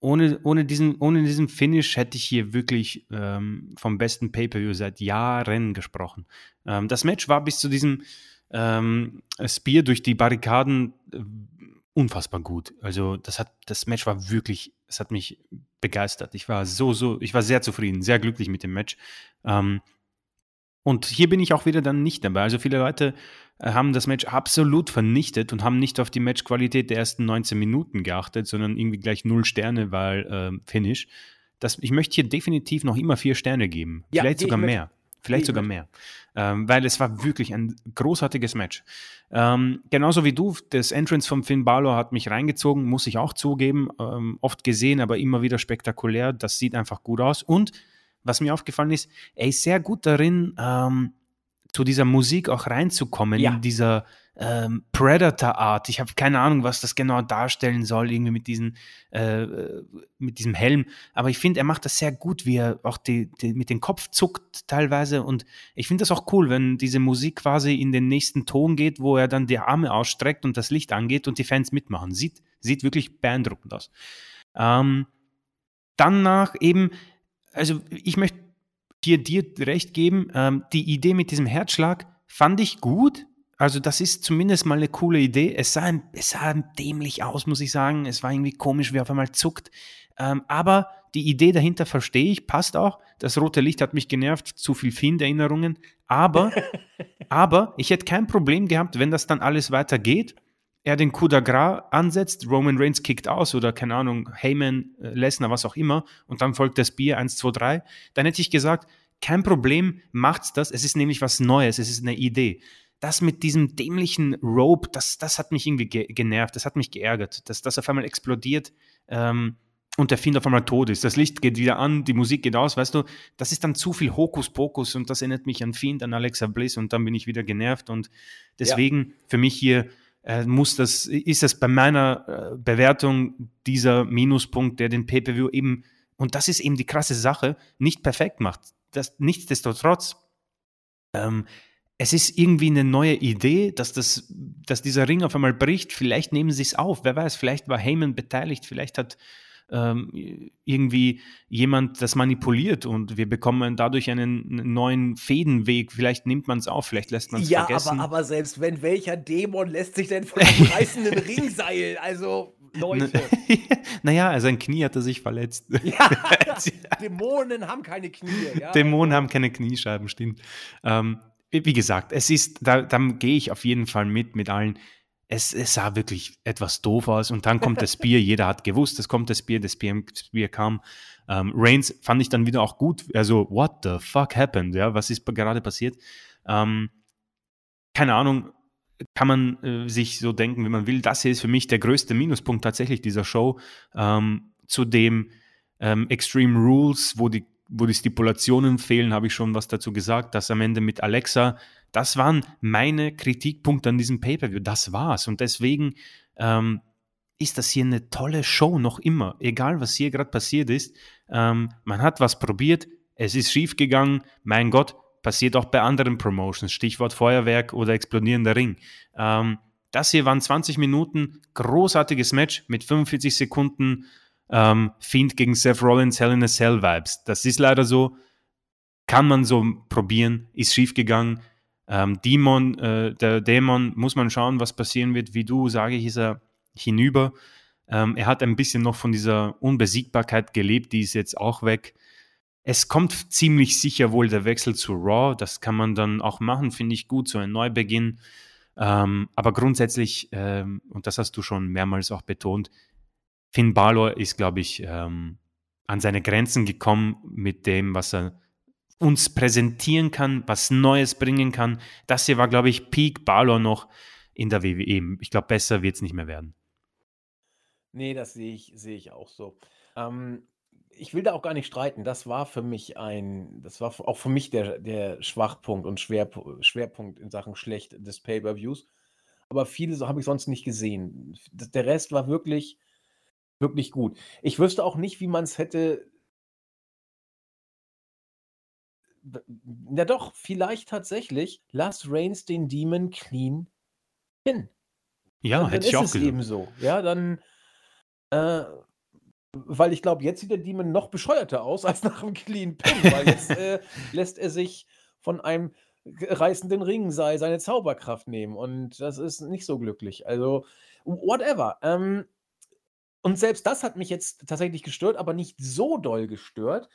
ohne, ohne, diesen, ohne diesen Finish hätte ich hier wirklich ähm, vom besten Pay-Per-View seit Jahren gesprochen. Ähm, das Match war bis zu diesem ähm, Spear durch die Barrikaden äh, unfassbar gut. Also das hat, das Match war wirklich, es hat mich begeistert. Ich war so, so, ich war sehr zufrieden, sehr glücklich mit dem Match. Ähm, und hier bin ich auch wieder dann nicht dabei. Also viele Leute äh, haben das Match absolut vernichtet und haben nicht auf die Matchqualität der ersten 19 Minuten geachtet, sondern irgendwie gleich null Sterne, weil äh, Finish. Das, ich möchte hier definitiv noch immer vier Sterne geben. Ja, Vielleicht sogar mehr. Vielleicht sogar mehr. Ähm, weil es war wirklich ein großartiges Match. Ähm, genauso wie du, das Entrance von Finn Balor hat mich reingezogen, muss ich auch zugeben. Ähm, oft gesehen, aber immer wieder spektakulär. Das sieht einfach gut aus. Und was mir aufgefallen ist, er ist sehr gut darin, ähm, zu dieser Musik auch reinzukommen, ja. in dieser ähm, Predator-Art. Ich habe keine Ahnung, was das genau darstellen soll, irgendwie mit, diesen, äh, mit diesem Helm. Aber ich finde, er macht das sehr gut, wie er auch die, die mit dem Kopf zuckt teilweise. Und ich finde das auch cool, wenn diese Musik quasi in den nächsten Ton geht, wo er dann die Arme ausstreckt und das Licht angeht und die Fans mitmachen. Sieht, sieht wirklich beeindruckend aus. Ähm, danach eben, also ich möchte dir, dir recht geben, ähm, die Idee mit diesem Herzschlag fand ich gut. Also das ist zumindest mal eine coole Idee. Es sah, es sah dämlich aus, muss ich sagen. Es war irgendwie komisch, wie er auf einmal zuckt. Ähm, aber die Idee dahinter verstehe ich, passt auch. Das rote Licht hat mich genervt, zu viel Fiend-Erinnerungen. Aber, [laughs] aber ich hätte kein Problem gehabt, wenn das dann alles weitergeht er den Coup de Gras ansetzt, Roman Reigns kickt aus oder keine Ahnung, Heyman, äh, Lesnar, was auch immer, und dann folgt das Bier 1, 2, 3, dann hätte ich gesagt, kein Problem, macht's das. Es ist nämlich was Neues, es ist eine Idee. Das mit diesem dämlichen Rope, das, das hat mich irgendwie ge genervt, das hat mich geärgert, dass das auf einmal explodiert ähm, und der Fiend auf einmal tot ist. Das Licht geht wieder an, die Musik geht aus, weißt du, das ist dann zu viel Hokuspokus und das erinnert mich an Fiend, an Alexa Bliss und dann bin ich wieder genervt und deswegen ja. für mich hier muss das, ist das bei meiner äh, Bewertung dieser Minuspunkt, der den Pay-Per-View eben, und das ist eben die krasse Sache, nicht perfekt macht. Das, nichtsdestotrotz, ähm, es ist irgendwie eine neue Idee, dass, das, dass dieser Ring auf einmal bricht. Vielleicht nehmen sie es auf. Wer weiß, vielleicht war Heyman beteiligt, vielleicht hat ähm, irgendwie jemand das manipuliert und wir bekommen dadurch einen neuen Fädenweg. Vielleicht nimmt man es auf, vielleicht lässt man es ja, vergessen. Ja, aber, aber selbst wenn, welcher Dämon lässt sich denn von [laughs] einem reißenden Ring Also, Leute. naja, [laughs] sein Knie hat er sich verletzt. [laughs] Ja, Dämonen haben keine Knie. Ja? Dämonen haben keine Kniescheiben, stimmt. Ähm, wie gesagt, es ist, da, da gehe ich auf jeden Fall mit, mit allen es, es, sah wirklich etwas doof aus. Und dann kommt das Bier, [laughs] jeder hat gewusst, es kommt das Bier, das Bier, das Bier kam. Ähm, Reigns fand ich dann wieder auch gut. Also, what the fuck happened? Ja, was ist gerade passiert? Ähm, keine Ahnung, kann man äh, sich so denken, wie man will. Das hier ist für mich der größte Minuspunkt tatsächlich dieser Show. Ähm, zu dem ähm, Extreme Rules, wo die, wo die Stipulationen fehlen, habe ich schon was dazu gesagt, dass am Ende mit Alexa das waren meine Kritikpunkte an diesem Pay-Per-View. Das war's. Und deswegen ähm, ist das hier eine tolle Show noch immer. Egal, was hier gerade passiert ist. Ähm, man hat was probiert. Es ist schief gegangen. Mein Gott, passiert auch bei anderen Promotions. Stichwort Feuerwerk oder explodierender Ring. Ähm, das hier waren 20 Minuten. Großartiges Match mit 45 Sekunden. Ähm, Fiend gegen Seth Rollins, Hell in a Cell Vibes. Das ist leider so. Kann man so probieren. Ist schief gegangen ähm, Dämon, äh, der Dämon muss man schauen, was passieren wird. Wie du, sage ich, ist er hinüber. Ähm, er hat ein bisschen noch von dieser Unbesiegbarkeit gelebt, die ist jetzt auch weg. Es kommt ziemlich sicher wohl der Wechsel zu Raw. Das kann man dann auch machen, finde ich gut, so ein Neubeginn. Ähm, aber grundsätzlich, ähm, und das hast du schon mehrmals auch betont, Finn Balor ist, glaube ich, ähm, an seine Grenzen gekommen mit dem, was er uns präsentieren kann, was Neues bringen kann. Das hier war, glaube ich, Peak Balor noch in der WWE. Ich glaube, besser wird es nicht mehr werden. Nee, das sehe ich, sehe ich auch so. Ähm, ich will da auch gar nicht streiten. Das war für mich ein, das war auch für mich der, der Schwachpunkt und Schwerpunkt, Schwerpunkt in Sachen schlecht des Pay-Per-Views. Aber viele so habe ich sonst nicht gesehen. Der Rest war wirklich, wirklich gut. Ich wüsste auch nicht, wie man es hätte ja doch, vielleicht tatsächlich, lass Reigns den Demon clean hin. Ja, dann, hätte dann ich auch gesagt. eben so. Ja, dann äh, weil ich glaube, jetzt sieht der Demon noch bescheuerter aus als nach dem Clean Pin, weil jetzt äh, [laughs] lässt er sich von einem reißenden Ringseil seine Zauberkraft nehmen und das ist nicht so glücklich. Also, whatever. Ähm, und selbst das hat mich jetzt tatsächlich gestört, aber nicht so doll gestört,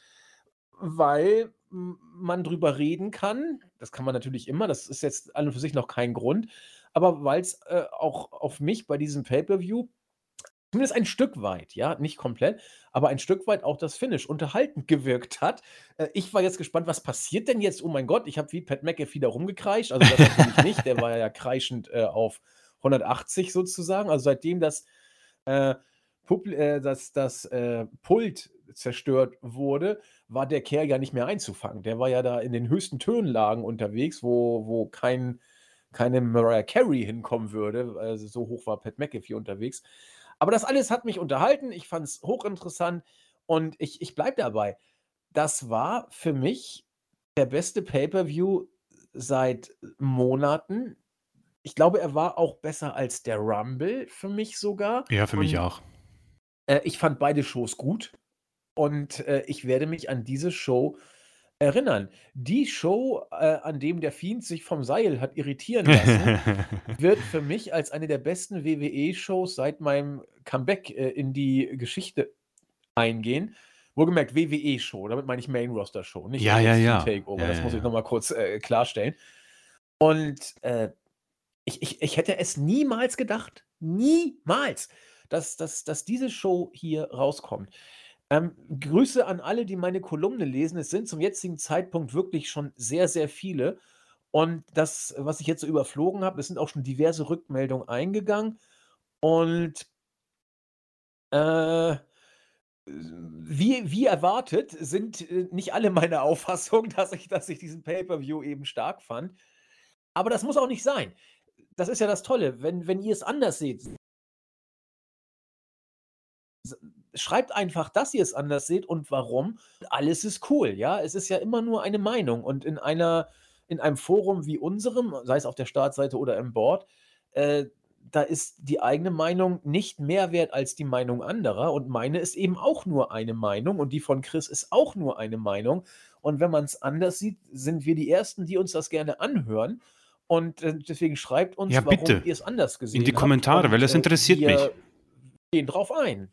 weil man drüber reden kann. Das kann man natürlich immer, das ist jetzt an und für sich noch kein Grund, aber weil es äh, auch auf mich bei diesem Pay-per-View zumindest ein Stück weit, ja, nicht komplett, aber ein Stück weit auch das Finish unterhaltend [laughs] gewirkt hat. Äh, ich war jetzt gespannt, was passiert denn jetzt? Oh mein Gott, ich habe wie Pat McAfee da rumgekreischt. Also das natürlich nicht, der war ja kreischend äh, auf 180 sozusagen. Also seitdem das, äh, äh, das, das äh, Pult zerstört wurde, war der Kerl ja nicht mehr einzufangen. Der war ja da in den höchsten Tönlagen unterwegs, wo, wo kein, keine Mariah Carey hinkommen würde. Also so hoch war Pat McAfee unterwegs. Aber das alles hat mich unterhalten. Ich fand es hochinteressant und ich, ich bleibe dabei. Das war für mich der beste Pay-per-View seit Monaten. Ich glaube, er war auch besser als der Rumble für mich sogar. Ja, für mich auch. Äh, ich fand beide Shows gut und äh, ich werde mich an diese Show erinnern. Die Show, äh, an dem der Fiend sich vom Seil hat irritieren lassen, [laughs] wird für mich als eine der besten WWE-Shows seit meinem Comeback äh, in die Geschichte eingehen. Wohlgemerkt WWE-Show, damit meine ich Main-Roster-Show, nicht ja, ja, ja. Takeover. Ja, das muss ich nochmal kurz äh, klarstellen. Und äh, ich, ich, ich hätte es niemals gedacht, niemals, dass, dass, dass diese Show hier rauskommt. Ähm, Grüße an alle, die meine Kolumne lesen. Es sind zum jetzigen Zeitpunkt wirklich schon sehr, sehr viele. Und das, was ich jetzt so überflogen habe, es sind auch schon diverse Rückmeldungen eingegangen. Und äh, wie, wie erwartet sind äh, nicht alle meiner [laughs] Auffassung, dass ich, dass ich diesen Pay-per-View eben stark fand. Aber das muss auch nicht sein. Das ist ja das Tolle. Wenn, wenn ihr es anders seht, schreibt einfach, dass ihr es anders seht und warum. Alles ist cool, ja. Es ist ja immer nur eine Meinung. Und in einer, in einem Forum wie unserem, sei es auf der Startseite oder im Board, äh, da ist die eigene Meinung nicht mehr wert als die Meinung anderer. Und meine ist eben auch nur eine Meinung und die von Chris ist auch nur eine Meinung. Und wenn man es anders sieht, sind wir die Ersten, die uns das gerne anhören. Und äh, deswegen schreibt uns, Ja, bitte. warum ihr es anders gesehen In die habt. Kommentare, Und, weil das äh, interessiert wir mich. gehen drauf ein.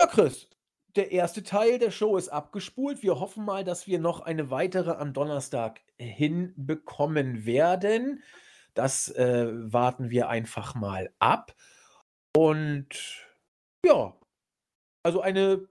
Ja, Chris, der erste Teil der Show ist abgespult. Wir hoffen mal, dass wir noch eine weitere am Donnerstag hinbekommen werden. Das äh, warten wir einfach mal ab. Und ja, also eine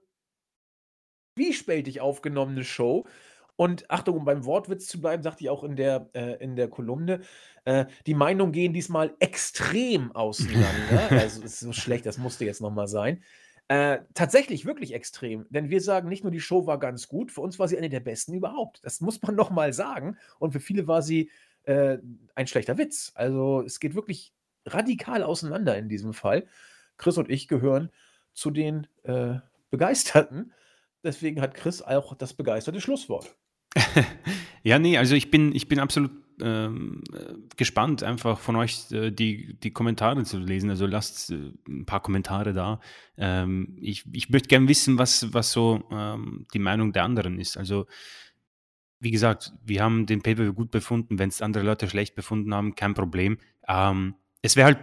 zwiespältig aufgenommene Show. Und Achtung, um beim Wortwitz zu bleiben, sagte ich auch in der, äh, in der Kolumne, äh, die Meinungen gehen diesmal extrem auseinander. [laughs] also es ist so schlecht, das musste jetzt nochmal sein. Äh, tatsächlich wirklich extrem, denn wir sagen nicht nur, die Show war ganz gut, für uns war sie eine der besten überhaupt. Das muss man [laughs] nochmal sagen. Und für viele war sie äh, ein schlechter Witz. Also es geht wirklich radikal auseinander in diesem Fall. Chris und ich gehören zu den äh, Begeisterten. Deswegen hat Chris auch das begeisterte Schlusswort. Ja, nee, also ich bin, ich bin absolut ähm, äh, gespannt, einfach von euch äh, die, die Kommentare zu lesen. Also lasst äh, ein paar Kommentare da. Ähm, ich, ich möchte gerne wissen, was, was so ähm, die Meinung der anderen ist. Also, wie gesagt, wir haben den Paper gut befunden. Wenn es andere Leute schlecht befunden haben, kein Problem. Ähm, es wäre halt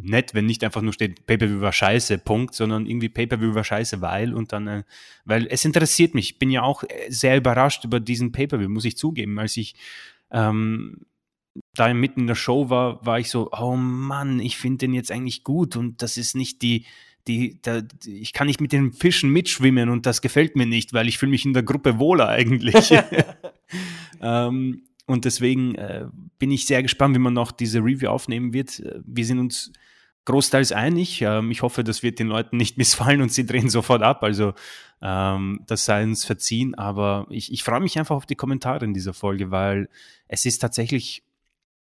nett, wenn nicht einfach nur steht, Pay-Per-View war scheiße, Punkt, sondern irgendwie Pay-Per-View war scheiße, weil und dann, äh, weil es interessiert mich. Ich bin ja auch äh, sehr überrascht über diesen Pay-Per-View, muss ich zugeben. Als ich ähm, da mitten in der Show war, war ich so, oh Mann, ich finde den jetzt eigentlich gut und das ist nicht die, die, da, ich kann nicht mit den Fischen mitschwimmen und das gefällt mir nicht, weil ich fühle mich in der Gruppe wohler eigentlich. [laughs] ähm, und deswegen äh, bin ich sehr gespannt, wie man noch diese Review aufnehmen wird. Äh, Wir sind uns großteils einig. Ähm, ich hoffe, das wird den Leuten nicht [laughs] missfallen und sie drehen sofort ab. Also ähm, das sei uns verziehen. Aber ich, ich freue mich einfach auf die Kommentare in dieser Folge, weil es ist tatsächlich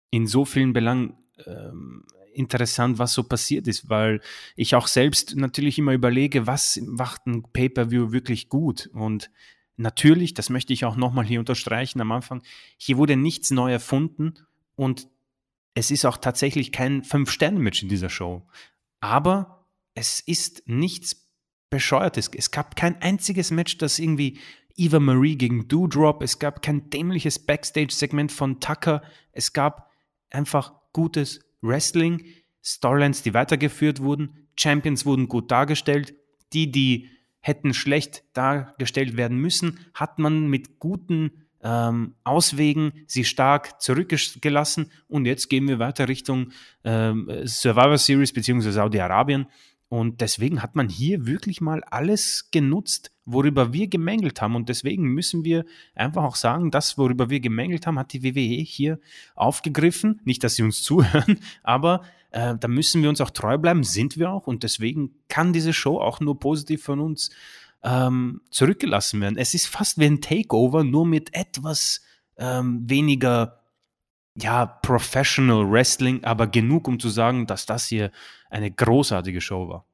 in so vielen Belangen ähm, interessant, was so passiert ist, weil ich auch selbst natürlich immer überlege, was macht ein Pay-per-View wirklich gut und natürlich, das möchte ich auch nochmal hier unterstreichen am Anfang, hier wurde nichts neu erfunden und es ist auch tatsächlich kein Fünf-Sterne-Match in dieser Show. Aber es ist nichts bescheuert ist. Es gab kein einziges Match, das irgendwie Eva Marie gegen Doudrop, es gab kein dämliches Backstage-Segment von Tucker, es gab einfach gutes Wrestling, Storylines, die weitergeführt wurden, Champions wurden gut dargestellt, die, die hätten schlecht dargestellt werden müssen, hat man mit guten ähm, Auswegen sie stark zurückgelassen und jetzt gehen wir weiter Richtung ähm, Survivor Series bzw. Saudi-Arabien und deswegen hat man hier wirklich mal alles genutzt, worüber wir gemängelt haben. Und deswegen müssen wir einfach auch sagen, das, worüber wir gemängelt haben, hat die WWE hier aufgegriffen. Nicht, dass sie uns [laughs] zuhören, aber äh, da müssen wir uns auch treu bleiben, sind wir auch. Und deswegen kann diese Show auch nur positiv von uns ähm, zurückgelassen werden. Es ist fast wie ein Takeover, nur mit etwas ähm, weniger ja, Professional Wrestling, aber genug, um zu sagen, dass das hier eine großartige Show war.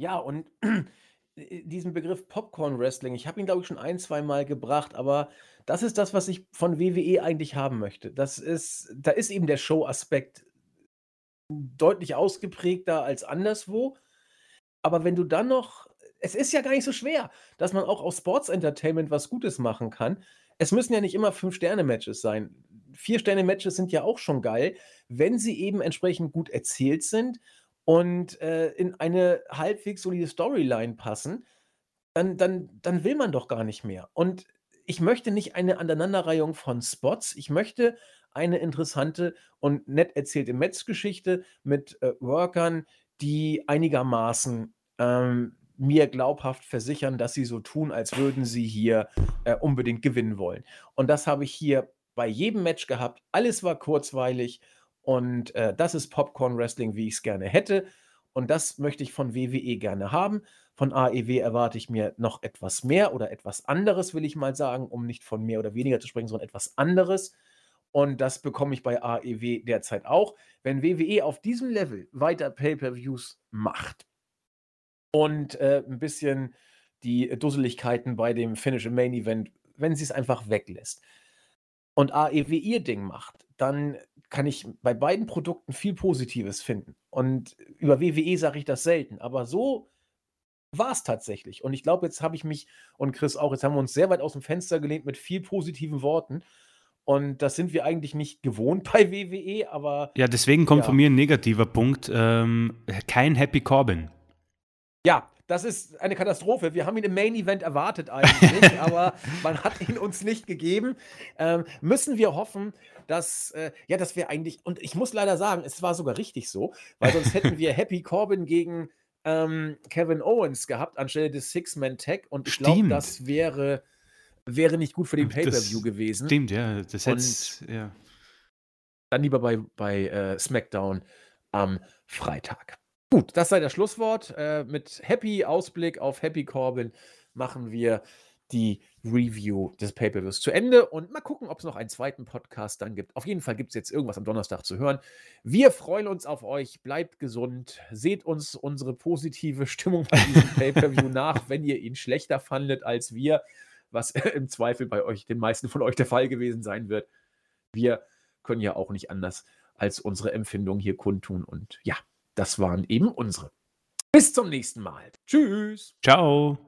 Ja, und [clears throat] diesen Begriff Popcorn Wrestling, ich habe ihn, glaube ich, schon ein, zwei Mal gebracht, aber das ist das, was ich von WWE eigentlich haben möchte. Das ist, da ist eben der Show-Aspekt deutlich ausgeprägter als anderswo. Aber wenn du dann noch, es ist ja gar nicht so schwer, dass man auch aus Sports Entertainment was Gutes machen kann. Es müssen ja nicht immer Fünf-Sterne-Matches sein. Vier-Sterne-Matches sind ja auch schon geil, wenn sie eben entsprechend gut erzählt sind und äh, in eine halbwegs solide Storyline passen, dann, dann, dann will man doch gar nicht mehr. Und ich möchte nicht eine Aneinanderreihung von Spots. Ich möchte eine interessante und nett erzählte Metz-Geschichte mit äh, Workern, die einigermaßen ähm, mir glaubhaft versichern, dass sie so tun, als würden sie hier äh, unbedingt gewinnen wollen. Und das habe ich hier bei jedem Match gehabt. Alles war kurzweilig und äh, das ist Popcorn Wrestling, wie ich es gerne hätte. Und das möchte ich von WWE gerne haben. Von AEW erwarte ich mir noch etwas mehr oder etwas anderes, will ich mal sagen, um nicht von mehr oder weniger zu sprechen, sondern etwas anderes. Und das bekomme ich bei AEW derzeit auch. Wenn WWE auf diesem Level weiter Pay-per-Views macht und äh, ein bisschen die Dusseligkeiten bei dem Finish im Main Event, wenn sie es einfach weglässt, und AEW ihr Ding macht, dann kann ich bei beiden Produkten viel Positives finden. Und über WWE sage ich das selten, aber so war es tatsächlich. Und ich glaube, jetzt habe ich mich und Chris auch, jetzt haben wir uns sehr weit aus dem Fenster gelehnt mit viel positiven Worten. Und das sind wir eigentlich nicht gewohnt bei WWE, aber. Ja, deswegen kommt ja. von mir ein negativer Punkt. Ähm, kein Happy Corbin. Ja, das ist eine Katastrophe. Wir haben ihn im Main Event erwartet eigentlich, [laughs] aber man hat ihn uns nicht gegeben. Ähm, müssen wir hoffen, dass, äh, ja, dass wir eigentlich, und ich muss leider sagen, es war sogar richtig so, weil sonst hätten wir [laughs] Happy Corbin gegen ähm, Kevin Owens gehabt, anstelle des Six-Man-Tag. Und ich glaube, das wäre, wäre nicht gut für den Pay-Per-View gewesen. Stimmt, ja. Das und ja. Dann lieber bei, bei äh, SmackDown am Freitag. Gut, das sei das Schlusswort. Äh, mit Happy Ausblick auf Happy Corbin machen wir die Review des Pay-Per-Views zu Ende und mal gucken, ob es noch einen zweiten Podcast dann gibt. Auf jeden Fall gibt es jetzt irgendwas am Donnerstag zu hören. Wir freuen uns auf euch. Bleibt gesund. Seht uns unsere positive [laughs] Stimmung bei diesem Pay-Per-View nach, wenn ihr ihn schlechter fandet als wir, was [laughs] im Zweifel bei euch, den meisten von euch der Fall gewesen sein wird. Wir können ja auch nicht anders als unsere Empfindung hier kundtun und ja, das waren eben unsere. Bis zum nächsten Mal. Tschüss. Ciao.